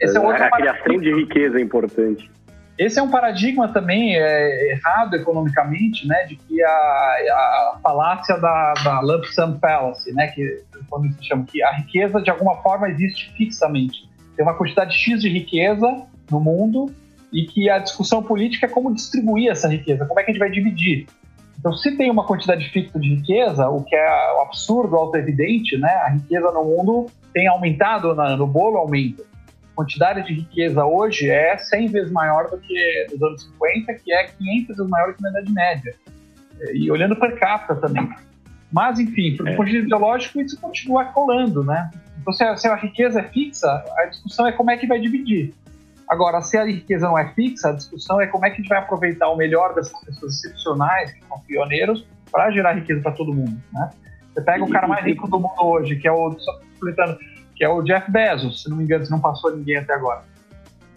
esse é, um outro a criação de riqueza é importante. Esse é um paradigma também é, errado economicamente, né, de que a, a falácia da, da lump sum fallacy, né, que quando se chama que a riqueza de alguma forma existe fixamente. Tem uma quantidade X de riqueza no mundo e que a discussão política é como distribuir essa riqueza, como é que a gente vai dividir. Então, se tem uma quantidade fixa de riqueza, o que é o absurdo, auto-evidente, né, a riqueza no mundo tem aumentado, no bolo aumenta quantidade de riqueza hoje é 100 vezes maior do que nos anos 50, que é 500 vezes maior que na Idade Média. E olhando per capita também. Mas, enfim, do é. ponto de vista ideológico, isso continua colando, né? Então, se a, se a riqueza é fixa, a discussão é como é que vai dividir. Agora, se a riqueza não é fixa, a discussão é como é que a gente vai aproveitar o melhor dessas pessoas excepcionais, que são pioneiros, para gerar riqueza para todo mundo, né? Você pega o cara mais rico do mundo hoje, que é o, que é o Jeff Bezos, se não me engano, se não passou ninguém até agora.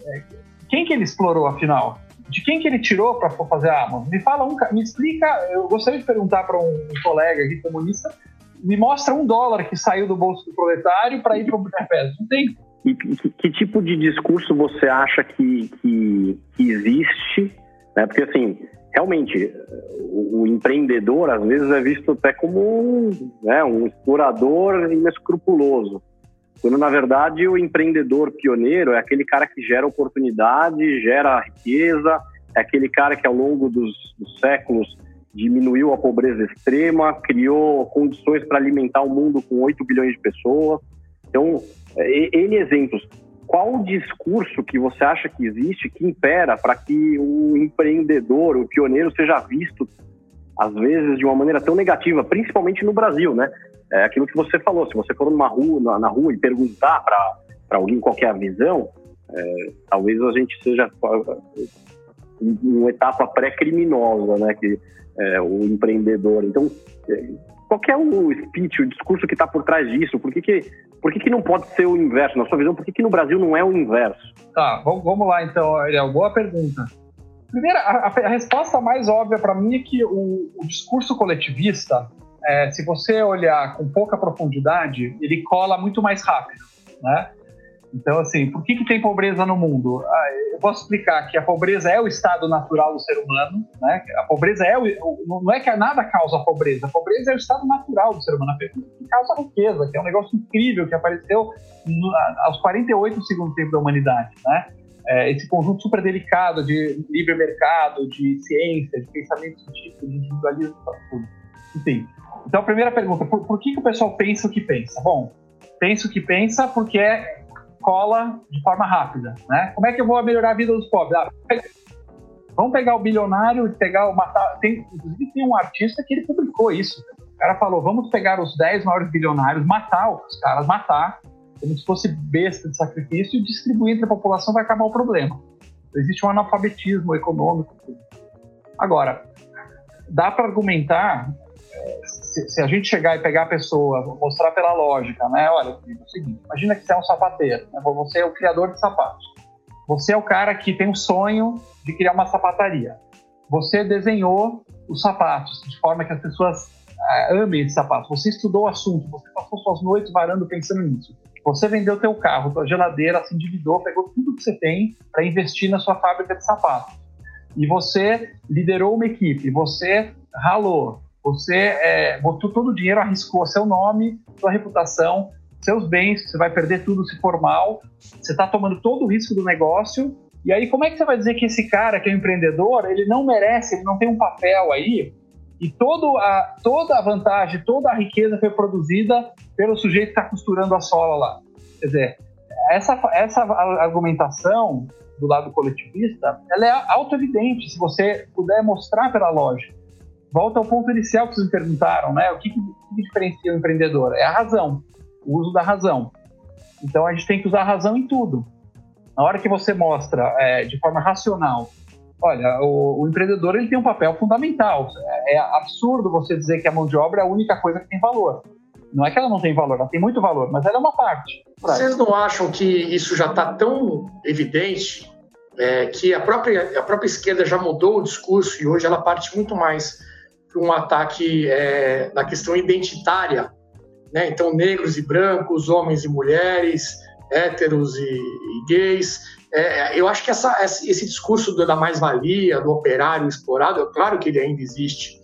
É, quem que ele explorou, afinal? De quem que ele tirou para fazer a Amazon? Me fala um, me explica, eu gostaria de perguntar para um colega aqui comunista, me mostra um dólar que saiu do bolso do proletário para ir para o Jeff Bezos. Não tem. E que, que, tipo de discurso você acha que, que, que existe? Né? Porque, assim, realmente, o, o, empreendedor, às vezes, é visto até como né, um explorador inescrupuloso. Quando, na verdade, o empreendedor pioneiro é aquele cara que gera oportunidade, gera riqueza, é aquele cara que, ao longo dos, dos séculos, diminuiu a pobreza extrema, criou condições para alimentar o mundo com 8 bilhões de pessoas. Então, N exemplos. Qual o discurso que você acha que existe que impera para que o empreendedor, o pioneiro, seja visto, às vezes, de uma maneira tão negativa, principalmente no Brasil, né? é aquilo que você falou, se você for numa rua, na, na rua e perguntar para alguém qual é a visão, é, talvez a gente seja uma etapa pré-criminosa, né, que é, o empreendedor. Então, é, qual é o speech, o discurso que está por trás disso? Por que, que, por que, que não pode ser o inverso? Na sua visão, por que, que no Brasil não é o inverso? Tá, vamos lá então, Ariel. Boa pergunta. Primeiro, a, a resposta mais óbvia para mim é que o, o discurso coletivista é, se você olhar com pouca profundidade, ele cola muito mais rápido, né? Então, assim, por que, que tem pobreza no mundo? Ah, eu posso explicar que a pobreza é o estado natural do ser humano, né? A pobreza é o, não é que nada causa a pobreza, a pobreza é o estado natural do ser humano, que causa a riqueza, que é um negócio incrível que apareceu no, aos 48 do segundo tempo da humanidade, né? É, esse conjunto super delicado de livre mercado, de ciência, de pensamento científico, de individualismo, tudo. Enfim. Então, a primeira pergunta, por, por que, que o pessoal pensa o que pensa? Bom, pensa o que pensa porque é cola de forma rápida, né? Como é que eu vou melhorar a vida dos pobres? Ah, vamos pegar o bilionário pegar o matar. Tem, inclusive tem um artista que ele publicou isso. O cara falou: vamos pegar os 10 maiores bilionários, matar os caras, matar, como se fosse besta de sacrifício, e distribuir entre a população vai acabar o problema. Existe um analfabetismo econômico. Agora, dá para argumentar se, se, a gente chegar e pegar a pessoa, mostrar pela lógica, né? Olha, é o seguinte, imagina que você é um sapateiro, né? você é o criador de sapatos. Você é o cara que tem o sonho de criar uma sapataria. Você desenhou os sapatos de forma que as pessoas uh, amem esses sapatos. Você estudou o assunto, você passou suas noites varando pensando nisso. Você vendeu teu carro, tua geladeira, se endividou, pegou tudo que você tem para investir na sua fábrica de sapatos. E você liderou uma equipe, você ralou, você é, botou todo o dinheiro, arriscou seu nome, sua reputação, seus bens, você vai perder tudo se for mal, você está tomando todo o risco do negócio. E aí, como é que você vai dizer que esse cara que é um empreendedor, ele não merece, ele não tem um papel aí? E todo a, toda a vantagem, toda a riqueza foi produzida pelo sujeito que está costurando a sola lá. Quer dizer, essa, essa argumentação do lado coletivista, ela é auto-evidente, se você puder mostrar pela lógica volta ao ponto inicial que vocês me perguntaram, né? O que, que, que diferencia o empreendedor? É a razão, o uso da razão. Então a gente tem que usar a razão em tudo. Na hora que você mostra é, de forma racional, olha, o, o, empreendedor ele tem um papel fundamental. É, é, absurdo você dizer que a mão de obra é a única coisa que tem valor. Não é que ela não tem valor, ela tem muito valor, mas ela é uma parte. Vocês não acham que isso já está tão evidente é, que a própria, a própria esquerda já mudou o discurso e hoje ela parte muito mais um ataque é, na questão identitária, né? Então, negros e brancos, homens e mulheres, héteros e, e gays. É, eu acho que essa, esse discurso da mais-valia, do operário explorado, é claro que ele ainda existe,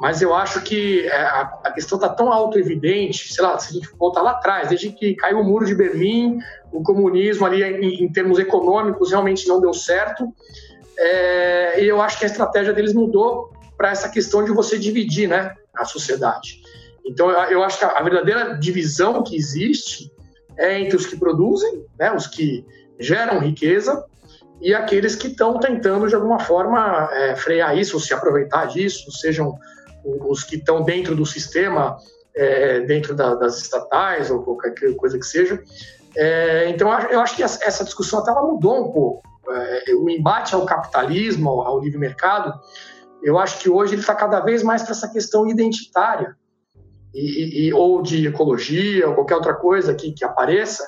mas eu acho que é, a, a questão está tão auto-evidente, sei lá, se a gente voltar lá atrás, desde que caiu o muro de Berlim, o comunismo ali em, em termos econômicos realmente não deu certo, é, e eu acho que a estratégia deles mudou para essa questão de você dividir né, a sociedade. Então, eu acho que a verdadeira divisão que existe é entre os que produzem, né, os que geram riqueza, e aqueles que estão tentando, de alguma forma, é, frear isso, se aproveitar disso, sejam os que estão dentro do sistema, é, dentro da, das estatais, ou qualquer coisa que seja. É, então, eu acho que essa discussão até ela mudou um pouco. É, o embate ao capitalismo, ao, ao livre mercado, eu acho que hoje ele está cada vez mais para essa questão identitária, e, e, ou de ecologia, ou qualquer outra coisa que, que apareça,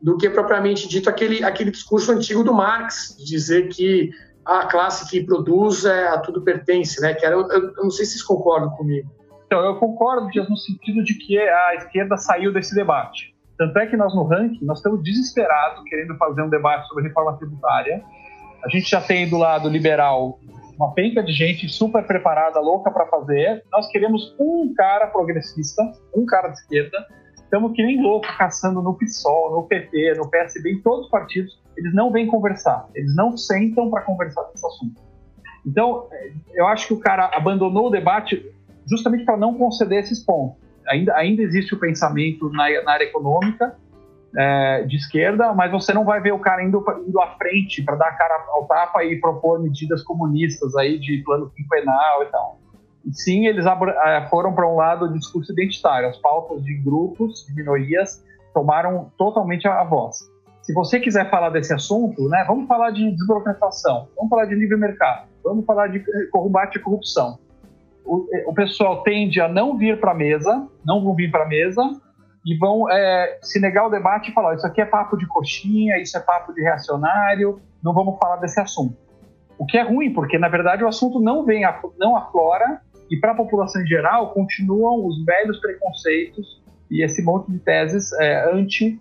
do que propriamente dito aquele, aquele discurso antigo do Marx, de dizer que a classe que produz é, a tudo pertence, né? Que era, eu, eu não sei se vocês concordam comigo. Então, eu concordo, no sentido de que a esquerda saiu desse debate. Tanto é que nós, no ranking, nós estamos desesperados querendo fazer um debate sobre reforma tributária. A gente já tem do lado liberal uma penca de gente super preparada, louca para fazer. Nós queremos um cara progressista, um cara de esquerda. Estamos que nem louco caçando no PSOL, no PT, no PSB, em todos os partidos. Eles não vêm conversar, eles não sentam para conversar desse assunto. Então, eu acho que o cara abandonou o debate justamente para não conceder esses pontos. Ainda, ainda existe o pensamento na, na área econômica, é, de esquerda, mas você não vai ver o cara indo, indo à frente para dar a cara ao tapa e propor medidas comunistas aí de plano quinquenal e tal. E sim, eles é, foram para um lado do discurso identitário. As pautas de grupos, de minorias, tomaram totalmente a voz. Se você quiser falar desse assunto, né, vamos falar de desburocratização, vamos falar de livre mercado, vamos falar de combate à corrupção. O, o pessoal tende a não vir para a mesa, não vão vir para a mesa, e vão é, se negar o debate e falar: isso aqui é papo de coxinha, isso é papo de reacionário, não vamos falar desse assunto. O que é ruim, porque na verdade o assunto não vem, a, não aflora e para a população em geral continuam os velhos preconceitos e esse monte de teses é, anti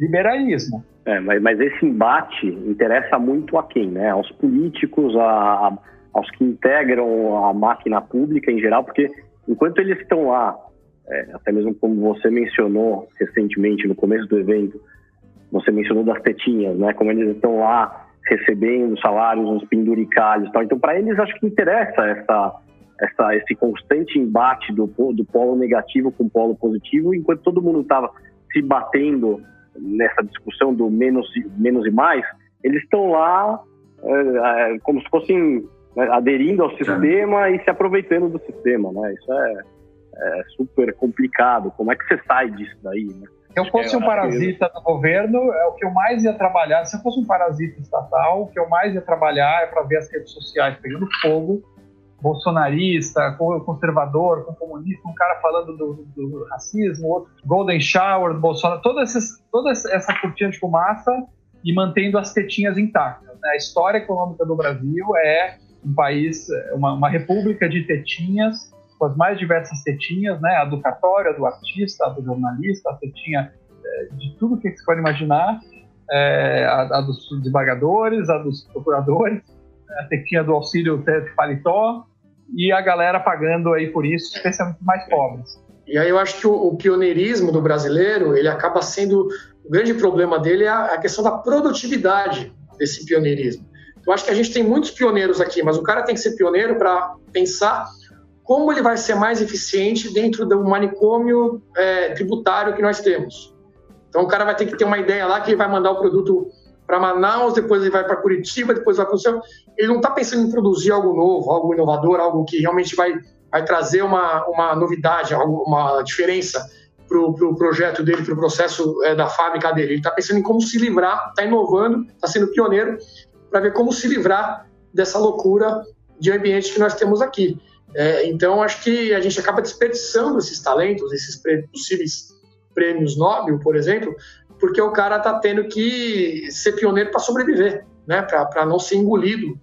liberalismo. É, mas, mas esse embate interessa muito a quem, né? Aos políticos, a, a, aos que integram a máquina pública em geral, porque enquanto eles estão lá, é, até mesmo como você mencionou recentemente no começo do evento, você mencionou das tetinhas, né? Como eles estão lá recebendo salários, uns penduricalhos, tal. Então, para eles, acho que interessa essa, essa, esse constante embate do, do polo negativo com o polo positivo, enquanto todo mundo estava se batendo nessa discussão do menos, menos e mais, eles estão lá é, é, como se fossem né, aderindo ao sistema e se aproveitando do sistema, né? Isso é, é, super complicado. Como é que você sai disso daí, né? Se eu fosse um parasita do governo, é o que eu mais ia trabalhar. Se eu fosse um parasita estatal, o que eu mais ia trabalhar é para ver as redes sociais pegando fogo, bolsonarista, conservador, com comunista, um cara falando do, do racismo, outro Golden Shower, do Bolsonaro, toda, essas, toda essa cortina de fumaça e mantendo as tetinhas intactas. Né? A história econômica do Brasil é um país, uma, uma república de tetinhas, com as mais diversas tetinhas, né? A do cartório, a do artista, a do jornalista, a tetinha é, de tudo que você pode imaginar, é, a, a, dos desembargadores, a dos procuradores, a tetinha do auxílio paletó e a galera pagando aí por isso, especialmente mais pobres. E aí eu acho que o, o, pioneirismo do brasileiro, ele acaba sendo o grande problema dele é a, a questão da produtividade desse pioneirismo. Eu acho que a gente tem muitos pioneiros aqui, mas o cara tem que ser pioneiro para pensar como ele vai ser mais eficiente dentro do manicômio é, tributário que nós temos. Então o cara vai ter que ter uma ideia lá que ele vai mandar o produto para Manaus, depois ele vai para Curitiba, depois vai para o céu. Ele não está pensando em produzir algo novo, algo inovador, algo que realmente vai, vai trazer uma, uma novidade, uma diferença para o pro projeto dele, para o processo é, da fábrica dele. Ele está pensando em como se livrar, está inovando, está sendo pioneiro para ver como se livrar dessa loucura de ambiente que nós temos aqui. É, então, acho que a gente acaba desperdiçando esses talentos, esses possíveis prêmios Nobel, por exemplo, porque o cara está tendo que ser pioneiro para sobreviver, né? para não ser engolido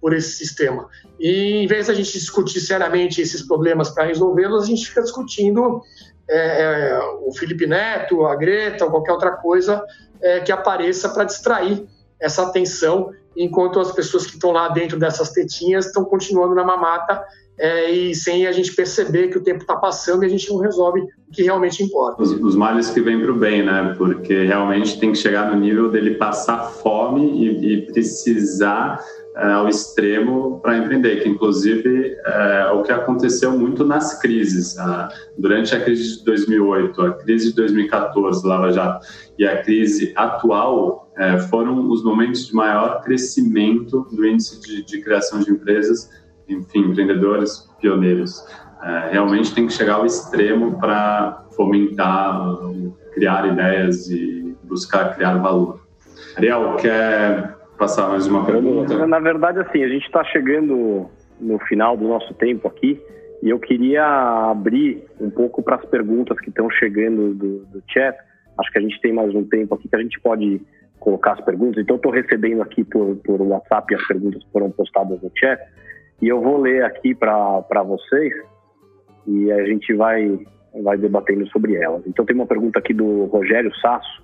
por esse sistema. E em vez da gente discutir seriamente esses problemas para resolvê-los, a gente fica discutindo é, é, o Felipe Neto, a Greta ou qualquer outra coisa é, que apareça para distrair essa atenção, enquanto as pessoas que estão lá dentro dessas tetinhas estão continuando na mamata é, e sem a gente perceber que o tempo está passando e a gente não resolve o que realmente importa. Os, os males que vêm para o bem, né? Porque realmente tem que chegar no nível dele passar fome e, e precisar é, ao extremo para empreender, que inclusive é o que aconteceu muito nas crises. Durante a crise de 2008, a crise de 2014, Lava Jato, e a crise atual, é, foram os momentos de maior crescimento do índice de, de criação de empresas enfim, empreendedores pioneiros. É, realmente tem que chegar ao extremo para fomentar, criar ideias e buscar criar valor. Ariel, quer passar mais uma pergunta? Na verdade, assim, a gente está chegando no final do nosso tempo aqui e eu queria abrir um pouco para as perguntas que estão chegando do, do chat. Acho que a gente tem mais um tempo aqui que a gente pode colocar as perguntas. Então, estou recebendo aqui por, por WhatsApp as perguntas que foram postadas no chat. E eu vou ler aqui para vocês e a gente vai, vai debatendo sobre elas. Então, tem uma pergunta aqui do Rogério Sasso,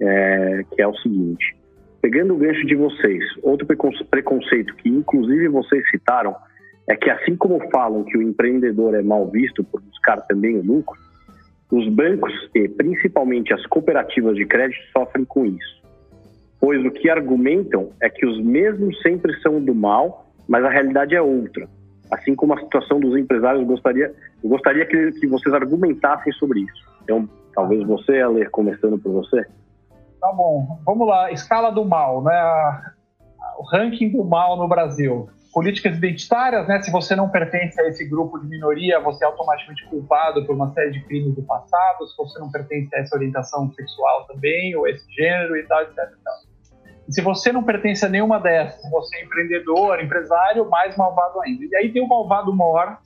é, que é o seguinte: pegando o gancho de vocês, outro preconceito que inclusive vocês citaram é que, assim como falam que o empreendedor é mal visto por buscar também o lucro, os bancos e principalmente as cooperativas de crédito sofrem com isso. Pois o que argumentam é que os mesmos sempre são do mal mas a realidade é outra. Assim como a situação dos empresários, gostaria, eu gostaria que, que vocês argumentassem sobre isso. Então, talvez você, ler começando por você. Tá bom, vamos lá. Escala do mal, né? O ranking do mal no Brasil. Políticas identitárias, né? Se você não pertence a esse grupo de minoria, você é automaticamente culpado por uma série de crimes do passado. Se você não pertence a essa orientação sexual também, ou esse gênero e tal, etc. Se você não pertence a nenhuma dessas, você é empreendedor, empresário, mais malvado ainda. E aí tem o malvado maior,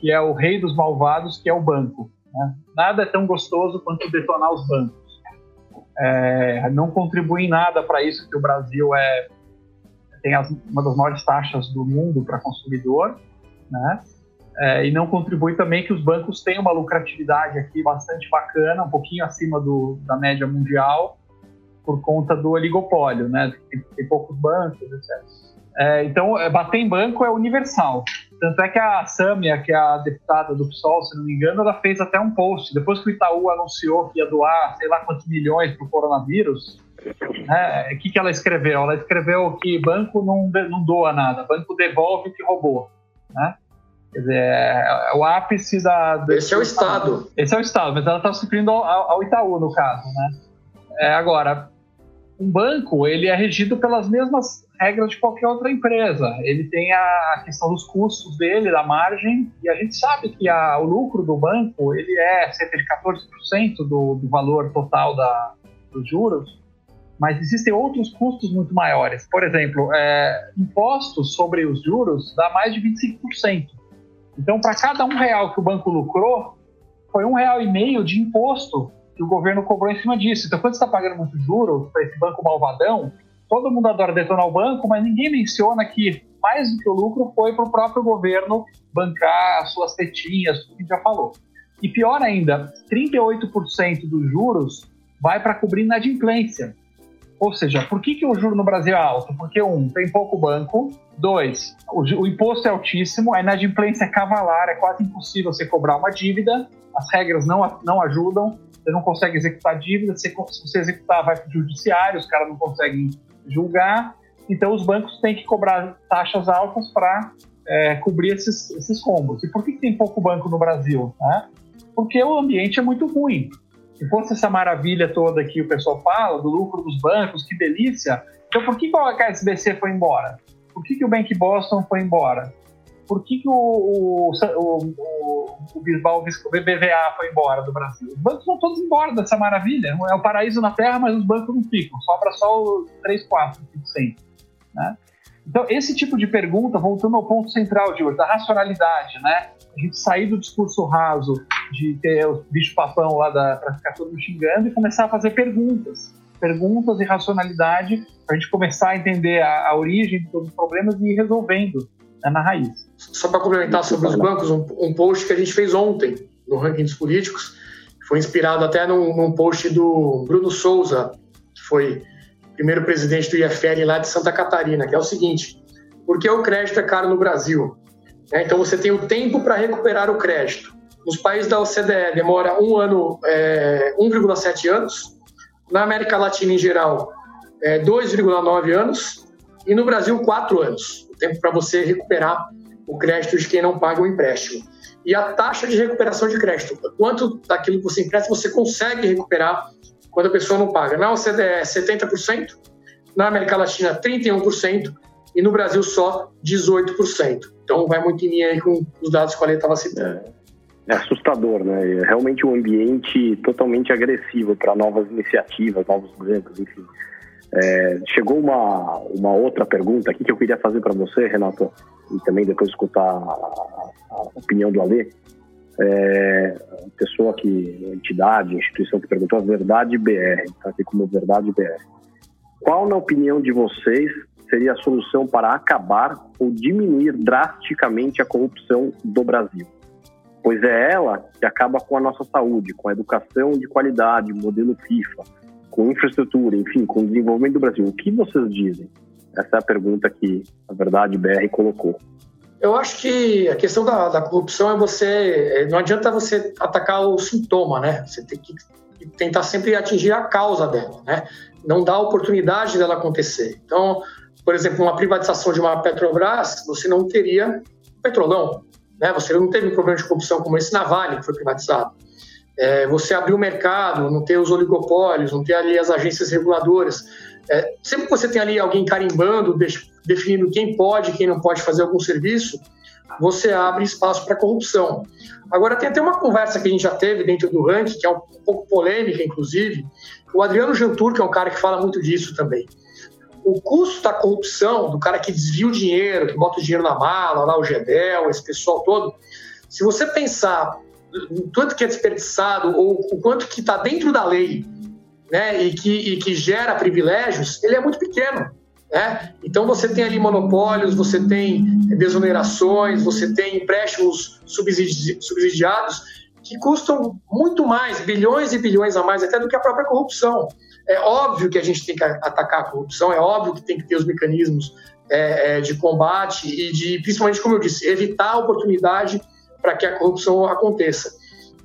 que é o rei dos malvados, que é o banco. Né? Nada é tão gostoso quanto detonar os bancos. É, não contribui em nada para isso que o Brasil é tem as, uma das maiores taxas do mundo para consumidor, né? É, e não contribui também que os bancos têm uma lucratividade aqui bastante bacana, um pouquinho acima do, da média mundial, por conta do oligopólio, né? Tem, tem poucos bancos, etc. É, então, é, bater em banco é universal. Tanto é que a Samia, que é a deputada do PSOL, se não me engano, ela fez até um post. Depois que o Itaú anunciou que ia doar sei lá quantos milhões para o coronavírus, né, o que, que ela escreveu? Ela escreveu que banco não, não doa nada, banco devolve o que roubou. Né? Quer dizer, é, é o ápice da. Esse é o Estado. Esse é o Estado, mas ela está sofrendo ao, ao, Itaú, no caso. Né? É, agora, um banco ele é regido pelas mesmas regras de qualquer outra empresa. Ele tem a questão dos custos dele, da margem, e a gente sabe que a, o lucro do banco ele é cerca de 14% do, do valor total da, dos juros, mas existem outros custos muito maiores. Por exemplo, é, impostos sobre os juros dá mais de 25%. Então, para cada um real que o banco lucrou, foi um real e meio de imposto que o governo cobrou em cima disso. Então, quando você está pagando muito juro para esse banco malvadão, todo mundo adora detonar o banco, mas ninguém menciona que mais do que o lucro foi para o próprio governo bancar as suas tetinhas, tudo que já falou. E pior ainda, 38% dos juros vai para cobrir inadimplência. Ou seja, por que, que o juro no Brasil é alto? Porque, um, tem pouco banco. Dois, o, o imposto é altíssimo, a inadimplência é cavalar, é quase impossível você cobrar uma dívida, as regras não, não ajudam, você não consegue executar dívida, se você executar vai para o judiciário, os caras não conseguem julgar, então os bancos têm que cobrar taxas altas para é, cobrir esses, esses combos. E por que, tem pouco banco no Brasil? Né? Porque o ambiente é muito ruim. Se fosse essa maravilha toda que o pessoal fala, do lucro dos bancos, que delícia, então por que, que o HSBC foi embora? Por que, que o Bank Boston foi embora? Por que, que o, o, o, o Bisbal, o BBVA foi embora do Brasil? Os bancos vão todos embora dessa maravilha. É o paraíso na Terra, mas os bancos não ficam. Sobra só os 3, 4, 5%. Né? Então, esse tipo de pergunta, voltando ao ponto central de hoje, da racionalidade, né? A gente sair do discurso raso de ter o bicho-papão lá da, pra ficar todo mundo xingando e começar a fazer perguntas. Perguntas e racionalidade para a gente começar a entender a, a origem de todos os problemas e ir resolvendo né, na raiz. Só para complementar sobre os bancos, um, um, post que a gente fez ontem no ranking dos políticos, foi inspirado até num, num post do Bruno Souza, que foi primeiro presidente do IFL lá de Santa Catarina, que é o seguinte: por que o crédito é caro no Brasil? É, então você tem o tempo para recuperar o crédito. Nos países da OCDE demora um ano, é, 1,7 anos. Na América Latina em geral, é, 2,9 anos. E no Brasil, 4 anos. O tempo para você recuperar o crédito de quem não paga o empréstimo. E a taxa de recuperação de crédito, quanto daquilo que você empresta você consegue recuperar quando a pessoa não paga. Na OCDE é 70%, na América Latina 31% e no Brasil só 18%. Então vai muito em linha aí com os dados que a Ale estava citando. É, é assustador, né? É realmente um ambiente totalmente agressivo para novas iniciativas, novos bancos, enfim. É, chegou uma, uma outra pergunta aqui que eu queria fazer para você, Renato, e também depois escutar a, a opinião do Alê. É, pessoa que, entidade, instituição que perguntou, a Verdade BR, está aqui como Verdade BR. Qual, na opinião de vocês, seria a solução para acabar ou diminuir drasticamente a corrupção do Brasil? Pois é ela que acaba com a nossa saúde, com a educação de qualidade, modelo FIFA, com infraestrutura, enfim, com o desenvolvimento do Brasil. O que vocês dizem? Essa é a pergunta que a Verdade BR colocou. Eu acho que a questão da, da, corrupção é você. Não adianta você atacar o sintoma, né? Você tem que tentar sempre atingir a causa dela, né? Não dar oportunidade dela acontecer. Então, por exemplo, uma privatização de uma Petrobras, você não teria petrolão, né? Você não teve um problema de corrupção como esse na Vale, que foi privatizado é, você abrir o mercado, não ter os oligopólios, não ter ali as agências reguladoras. É, sempre que você tem ali alguém carimbando, definindo quem pode quem não pode fazer algum serviço, você abre espaço para corrupção. Agora, tem até uma conversa que a gente já teve dentro do ranking, que é um pouco polêmica, inclusive. O Adriano Jantur, que é um cara que fala muito disso também. O custo da corrupção, do cara que desvia o dinheiro, que bota o dinheiro na mala, lá o GEDEL, esse pessoal todo, se você pensar o quanto que é desperdiçado ou o quanto que está dentro da lei né, e, que, e que gera privilégios, ele é muito pequeno. Né? Então você tem ali monopólios, você tem desonerações, você tem empréstimos subsidi subsidiados que custam muito mais, bilhões e bilhões a mais até do que a própria corrupção. É óbvio que a gente tem que atacar a corrupção, é óbvio que tem que ter os mecanismos é, é, de combate e de, principalmente, como eu disse, evitar a oportunidade para que a corrupção aconteça.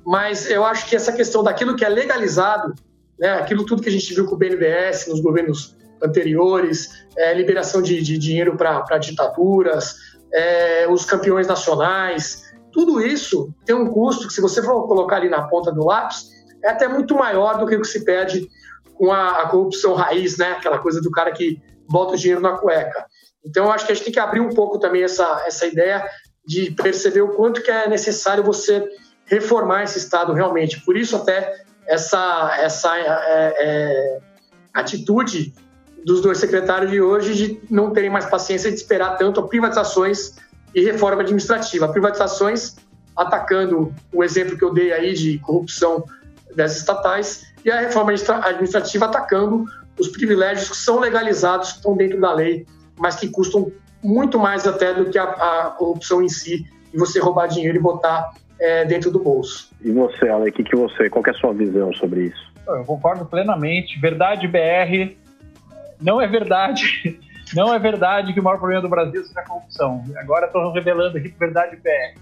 Mas eu acho que essa questão daquilo que é legalizado, né, aquilo tudo que a gente viu com o BNDES nos governos anteriores, é, liberação de, de dinheiro para ditaduras, é, os campeões nacionais, tudo isso tem um custo que, se você for colocar ali na ponta do lápis, é até muito maior do que o que se pede com a, a corrupção raiz, né? Aquela coisa do cara que bota o dinheiro na cueca. Então, eu acho que a gente tem que abrir um pouco também essa, essa ideia de perceber o quanto que é necessário você reformar esse Estado realmente. Por isso, até essa, essa é, é, atitude dos dois secretários de hoje de não terem mais paciência de esperar tanto privatizações e reforma administrativa. Privatizações atacando o exemplo que eu dei aí de corrupção das estatais e a reforma administrativa atacando os privilégios que são legalizados, que estão dentro da lei, mas que custam muito mais até do que a, a corrupção em si, e você roubar dinheiro e botar é, dentro do bolso. E você, Ale, que, que você, qual que é a sua visão sobre isso? Eu concordo plenamente. Verdade BR não é verdade. *laughs* Não é verdade que o maior problema do Brasil seja a corrupção. Agora estou revelando aqui verdade BR.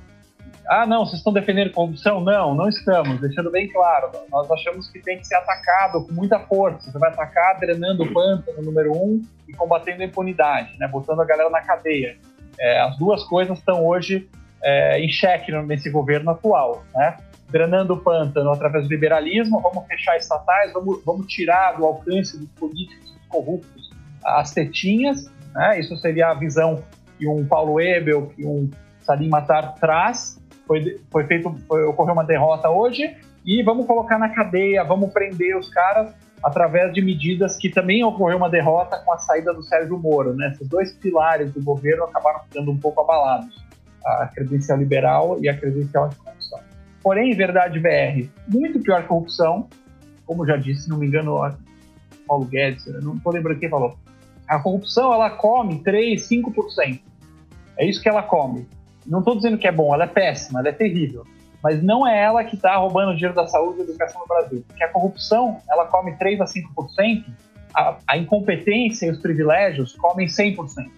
Ah, não, vocês estão defendendo corrupção? Não, não estamos, deixando bem claro. Nós achamos que tem que ser atacado com muita força. Você vai atacar drenando o pântano, número um, e combatendo a impunidade, né? botando a galera na cadeia. É, as duas coisas estão hoje é, em xeque nesse governo atual. Né? Drenando o pântano através do liberalismo, vamos fechar estatais, vamos, vamos tirar do alcance dos políticos dos corruptos as tetinhas. Né? Isso seria a visão que um Paulo Ebel, que um Salim Matar traz foi, foi feito, foi, ocorreu uma derrota hoje e vamos colocar na cadeia, vamos prender os caras através de medidas que também ocorreu uma derrota com a saída do Sérgio Moro. Né? Esses dois pilares do governo acabaram ficando um pouco abalados, a credencial liberal e a credencial anticorrupção. Porém, verdade BR, muito pior corrupção, como já disse, se não me engano, Paulo Guedes, não estou lembrando quem falou. A corrupção, ela come 3, 5%. É isso que ela come. Não estou dizendo que é bom, ela é péssima, ela é terrível. Mas não é ela que está roubando o dinheiro da saúde e da educação no Brasil. Porque a corrupção, ela come 3 a 5%, a, a incompetência e os privilégios comem 100%.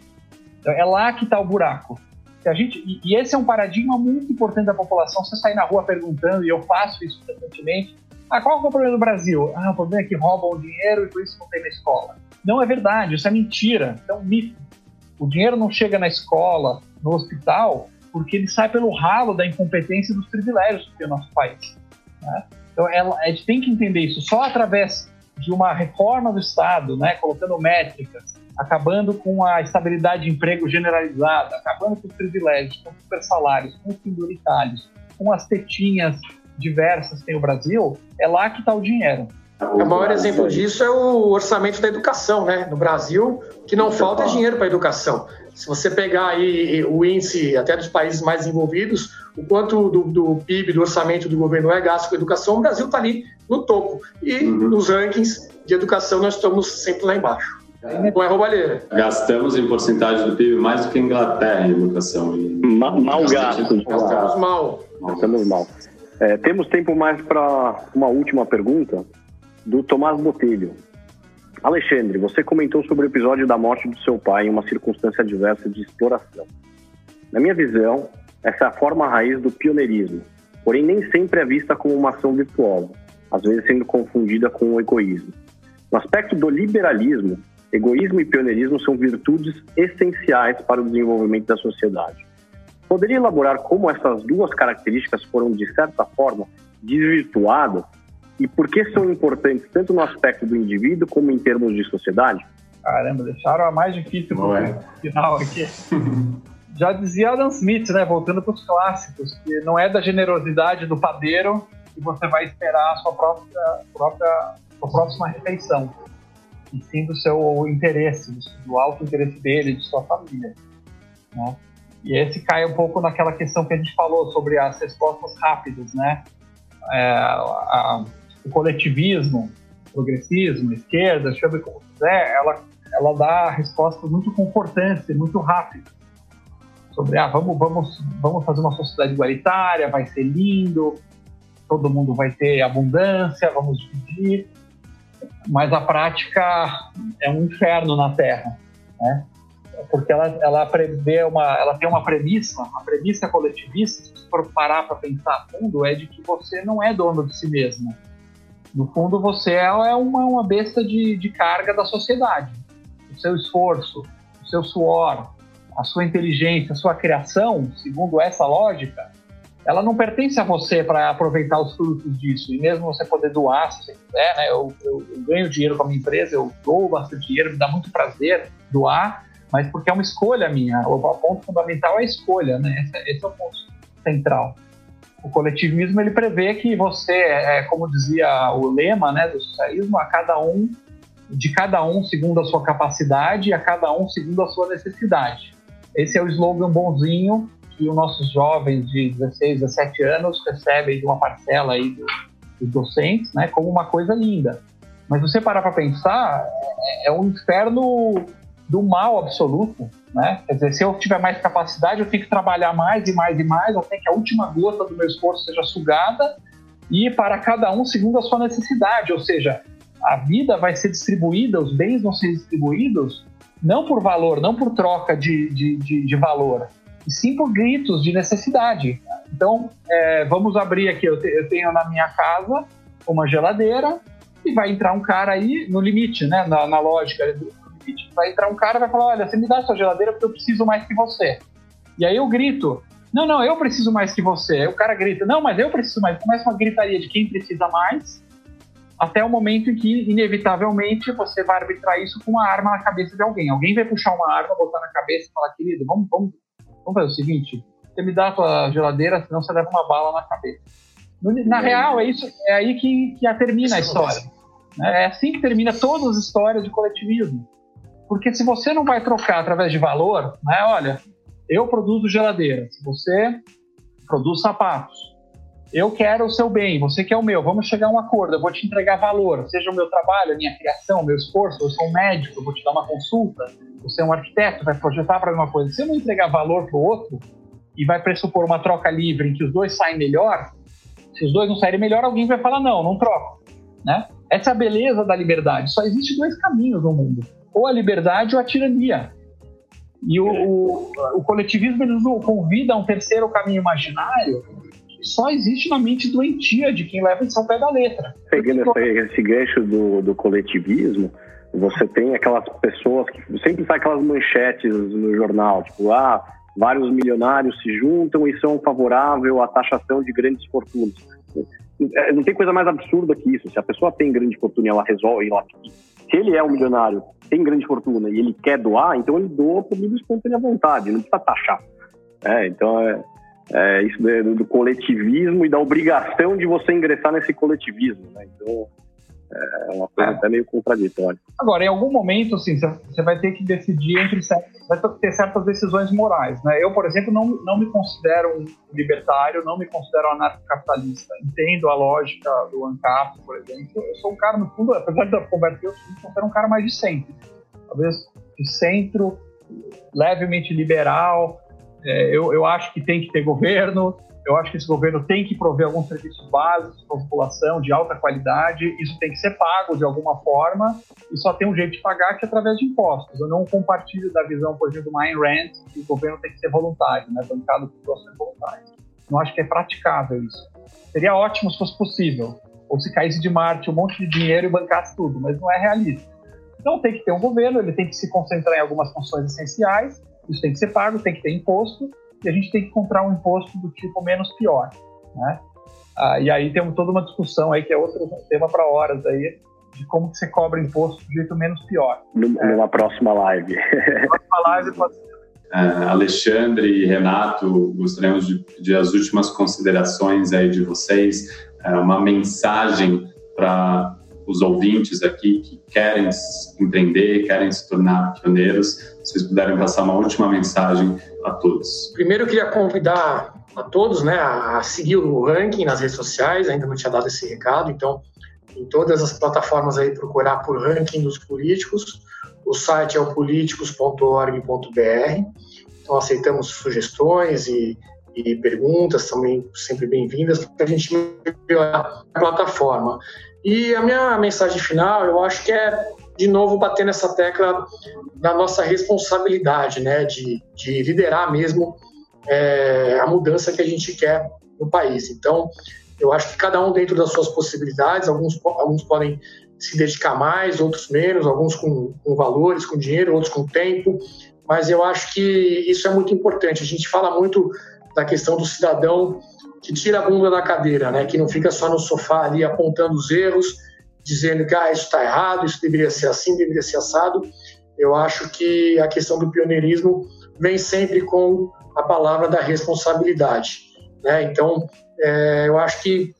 Então, é lá que está o buraco. A gente, e, e, esse é um paradigma muito importante da população. Você sair na rua perguntando, e eu faço isso frequentemente, ah, qual é o problema do Brasil? Ah, o problema é que roubam o dinheiro e por isso não tem na escola. Não é verdade, isso é mentira, é um mito. O dinheiro não chega na escola, no hospital, porque ele sai pelo ralo da incompetência e dos privilégios que tem o nosso país. Né? Então, ela, a gente tem que entender isso. Só através de uma reforma do Estado, né, colocando métricas, acabando com a estabilidade de emprego generalizada, acabando com os privilégios, com os super salários, com os penduritários, com as tetinhas diversas que tem o Brasil, é lá que está o dinheiro. O maior exemplo disso é o orçamento da educação, né? No Brasil, que não falta dinheiro para a educação. Se você pegar aí o índice até dos países mais desenvolvidos, o quanto do, do PIB, do orçamento do governo é gasto com educação, o Brasil está ali no topo. E uhum. nos rankings de educação nós estamos sempre lá embaixo. Não é roubalheira. Gastamos em porcentagem do PIB mais do que a Inglaterra em educação. Ma mal gasto. Gastamos mal. Gastamos mal. É, temos tempo mais para uma última pergunta do Tomás Botelho. Alexandre, você comentou sobre o episódio da morte do seu pai em uma circunstância adversa de exploração. Na minha visão, essa é a forma raiz do pioneirismo, porém nem sempre é vista como uma ação virtuosa, às vezes sendo confundida com o egoísmo. No aspecto do liberalismo, egoísmo e pioneirismo são virtudes essenciais para o desenvolvimento da sociedade. Poderia elaborar como essas duas características foram, de certa forma, desvirtuadas e por que são importantes tanto no aspecto do indivíduo como em termos de sociedade? Caramba, deixaram a mais difícil no é. final aqui. Já dizia Adam Smith, né, voltando para os clássicos, que não é da generosidade do padeiro que você vai esperar a sua própria, própria sua próxima refeição, e sim do seu interesse, do alto interesse dele, de sua família. Né? E esse cai um pouco naquela questão que a gente falou sobre as respostas rápidas, né? É, a, o coletivismo, progressismo, esquerda, chame como quiser, ela, ela dá respostas muito confortantes muito rápidas. Sobre, ah, vamos, vamos, vamos fazer uma sociedade igualitária, vai ser lindo, todo mundo vai ter abundância, vamos dividir. mas a prática é um inferno na Terra, né? Porque ela, ela prevê uma, ela tem uma premissa, a premissa coletivista, se for parar para pensar a fundo, é de que você não é dono de si mesmo. No fundo, você é uma, uma besta de, de carga da sociedade. O seu esforço, o seu suor, a sua inteligência, a sua criação, segundo essa lógica, ela não pertence a você para aproveitar os frutos disso. E mesmo você poder doar, se você quiser, né? Eu, eu, eu, ganho dinheiro com a minha empresa, eu dou bastante dinheiro, me dá muito prazer doar, mas porque é uma escolha minha. O, o ponto fundamental é a escolha, né? Esse, esse, é o ponto central. O coletivismo ele prevê que você, é, como dizia o lema né, do socialismo, a cada um, de cada um segundo a sua capacidade, a cada um segundo a sua necessidade. Esse é o slogan bonzinho que os nossos jovens de 16, 17 anos recebem de uma parcela aí do, dos docentes, né, como uma coisa linda. Mas você parar para pensar, é, é um inferno do mal absoluto, né? Quer dizer, se eu tiver mais capacidade, eu tenho que trabalhar mais e mais e mais, tenho que a última gota do meu esforço seja sugada e para cada um segundo a sua necessidade, ou seja, a vida vai ser distribuída, os bens vão ser distribuídos não por valor, não por troca de, de, de, de valor, e sim por gritos de necessidade. Então, é, vamos abrir aqui. Eu, te, eu, tenho na minha casa uma geladeira e vai entrar um cara aí no limite, né? Na, na lógica limite. Vai entrar um cara e vai falar: Olha, você me dá sua geladeira porque eu preciso mais que você. E aí eu grito: Não, não, eu preciso mais que você. Aí o cara grita: Não, mas eu preciso mais. Começa uma gritaria de quem precisa mais até o momento em que, inevitavelmente, você vai arbitrar isso com uma arma na cabeça de alguém. Alguém vai puxar uma arma, botar na cabeça e falar, querido, vamos, vamos Vamos fazer o seguinte: você me dá a tua geladeira, senão você leva uma bala na cabeça. Na real, é isso, é aí que, que termina a história. É assim que termina todas as histórias de coletivismo. Porque se você não vai trocar através de valor, né, olha, eu produzo geladeira, se você produz sapatos, eu quero o seu bem, você quer o meu, vamos chegar a um acordo, eu vou te entregar valor, seja o meu trabalho, a minha criação, meu esforço, eu sou um médico, eu vou te dar uma consulta, você é um arquiteto, vai projetar para uma coisa. Se eu não entregar valor para o outro e vai pressupor uma troca livre em que os dois saem melhor, se os dois não saírem melhor, alguém vai falar não, não troco, né? Essa é a beleza da liberdade. Só existe dois caminhos no mundo: ou a liberdade ou a tirania. E o, o, o coletivismo ele convida a um terceiro caminho imaginário que só existe na mente doentia de quem leva isso ao pé da letra. Pegando esse, esse gancho do, do coletivismo, você tem aquelas pessoas que sempre sai aquelas manchetes no jornal, tipo, ah, vários milionários se juntam e são favorável à taxação de grandes fortunas. É, não tem coisa mais absurda que isso. Se a pessoa tem grande fortuna e ela resolve, ela, se ele é um milionário, tem grande fortuna e ele quer doar, então ele doa por livre espontânea vontade, não precisa taxar. É, então é, é isso do, do, coletivismo e da obrigação de você ingressar nesse coletivismo. Né? Então é uma coisa é. até meio contraditória. Agora, em algum momento, assim, você vai ter que decidir entre certas, vai ter certas decisões morais, né? Eu, por exemplo, não, não me considero um libertário, não me considero um anarcocapitalista. Entendo a lógica do ANCAP, por exemplo. Eu sou um cara, no fundo, apesar da conversa, eu me considero um cara mais de centro. Talvez de centro, levemente liberal. É, eu, eu acho que tem que ter governo, eu acho que esse governo tem que prover alguns serviços básicos para a população de alta qualidade. Isso tem que ser pago de alguma forma e só tem um jeito de pagar que é através de impostos. Eu não compartilho da visão, por exemplo, do Ayn Rand, que o governo tem que ser voluntário, né, bancado por doações voluntárias. Não acho que é praticável isso. Seria ótimo se fosse possível, ou se caísse de Marte um monte de dinheiro e bancasse tudo, mas não é realista. Então tem que ter um governo, ele tem que se concentrar em algumas funções essenciais, isso tem que ser pago, tem que ter imposto, e a gente tem que encontrar um imposto do tipo menos pior, né? Ah, e aí temos toda uma discussão aí que é outro tema para horas aí de como que você cobra imposto do jeito menos pior. Numa é. próxima live. *laughs* próxima live pode ser. Uh, Alexandre e Renato, gostaríamos de pedir as últimas considerações aí de vocês, uh, uma mensagem para os ouvintes aqui que querem empreender, querem se tornar pioneiros, se vocês puderem passar uma última mensagem a todos. Primeiro, eu queria convidar a todos né, a seguir o ranking nas redes sociais, ainda não tinha dado esse recado, então, em todas as plataformas aí, procurar por ranking dos políticos. O site é o políticos.org.br, então aceitamos sugestões e e perguntas também sempre bem-vindas para a gente melhorar a plataforma. E a minha mensagem final, eu acho que é de novo bater nessa tecla da nossa responsabilidade, né, de, de liderar mesmo é, a mudança que a gente quer no país. Então, eu acho que cada um dentro das suas possibilidades, alguns, alguns podem se dedicar mais, outros menos, alguns com, com valores, com dinheiro, outros com tempo, mas eu acho que isso é muito importante. A gente fala muito da questão do cidadão que tira a bunda da cadeira, né? que não fica só no sofá ali apontando os erros, dizendo que ah, isso está errado, isso deveria ser assim, deveria ser assado. Eu acho que a questão do pioneirismo vem sempre com a palavra da responsabilidade. Né? Então, é, eu acho que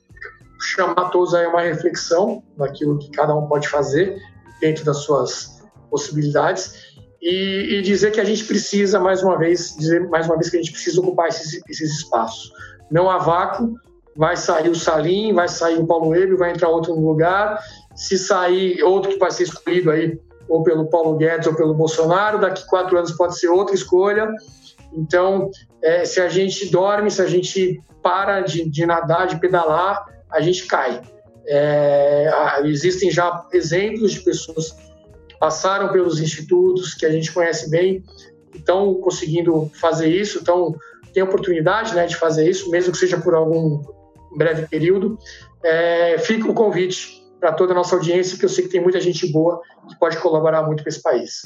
chamar todos aí uma reflexão daquilo que cada um pode fazer dentro das suas possibilidades e, e, dizer que a gente precisa mais uma vez dizer mais uma vez que a gente precisa ocupar esses, esses espaços. Não há vácuo, vai sair o Salim, vai sair o Paulo Ebe, vai entrar outro no lugar. Se sair outro que vai ser escolhido aí ou pelo Paulo Guedes ou pelo Bolsonaro, daqui quatro anos pode ser outra escolha. Então, é, se a gente dorme, se a gente para de, de nadar, de pedalar, a gente cai. É, existem já exemplos de pessoas passaram pelos institutos que a gente conhece bem, estão conseguindo fazer isso, então tem oportunidade né, de fazer isso, mesmo que seja por algum breve período. É, fica o convite para toda a nossa audiência, que eu sei que tem muita gente boa que pode colaborar muito com esse país.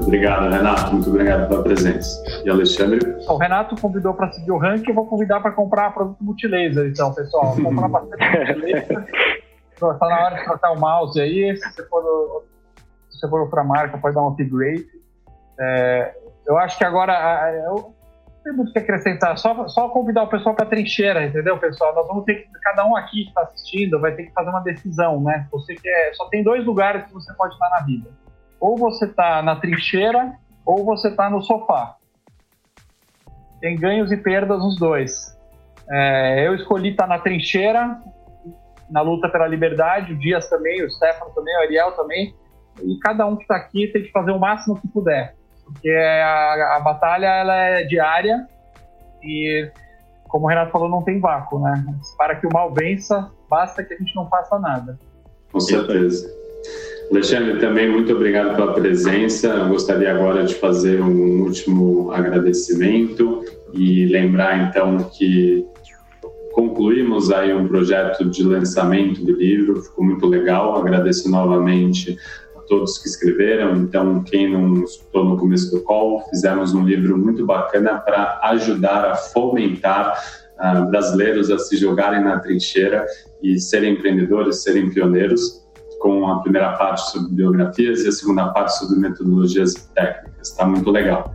Obrigado, Renato. Muito obrigado pela presença. E Alexandre? O Renato convidou para seguir o ranking, eu vou convidar para comprar produto multilaser, então, pessoal. Comprar bastante *laughs* multilaser. Está na hora de trocar o mouse aí. Se você for você for outra marca, pode dar um upgrade. É, eu acho que agora eu tem muito que acrescentar, só, só convidar o pessoal para a trincheira, entendeu, pessoal? Nós vamos ter que, cada um aqui que está assistindo vai ter que fazer uma decisão, né? Você quer, só tem dois lugares que você pode estar na vida. Ou você está na trincheira, ou você está no sofá. Tem ganhos e perdas nos dois. É, eu escolhi estar na trincheira, na luta pela liberdade, o Dias também, o Stefano também, o Ariel também e cada um que está aqui tem que fazer o máximo que puder, porque a, a batalha ela é diária e, como o Renato falou, não tem vácuo, né? Para que o mal vença, basta que a gente não faça nada. Com certeza. Alexandre, também muito obrigado pela presença. Eu gostaria agora de fazer um último agradecimento e lembrar então que concluímos aí um projeto de lançamento do livro, ficou muito legal. Agradeço novamente todos que escreveram. Então, quem não escutou no começo do call, fizemos um livro muito bacana para ajudar a fomentar uh, brasileiros a se jogarem na trincheira e serem empreendedores, serem pioneiros, com a primeira parte sobre biografias e a segunda parte sobre metodologias técnicas. Está muito legal.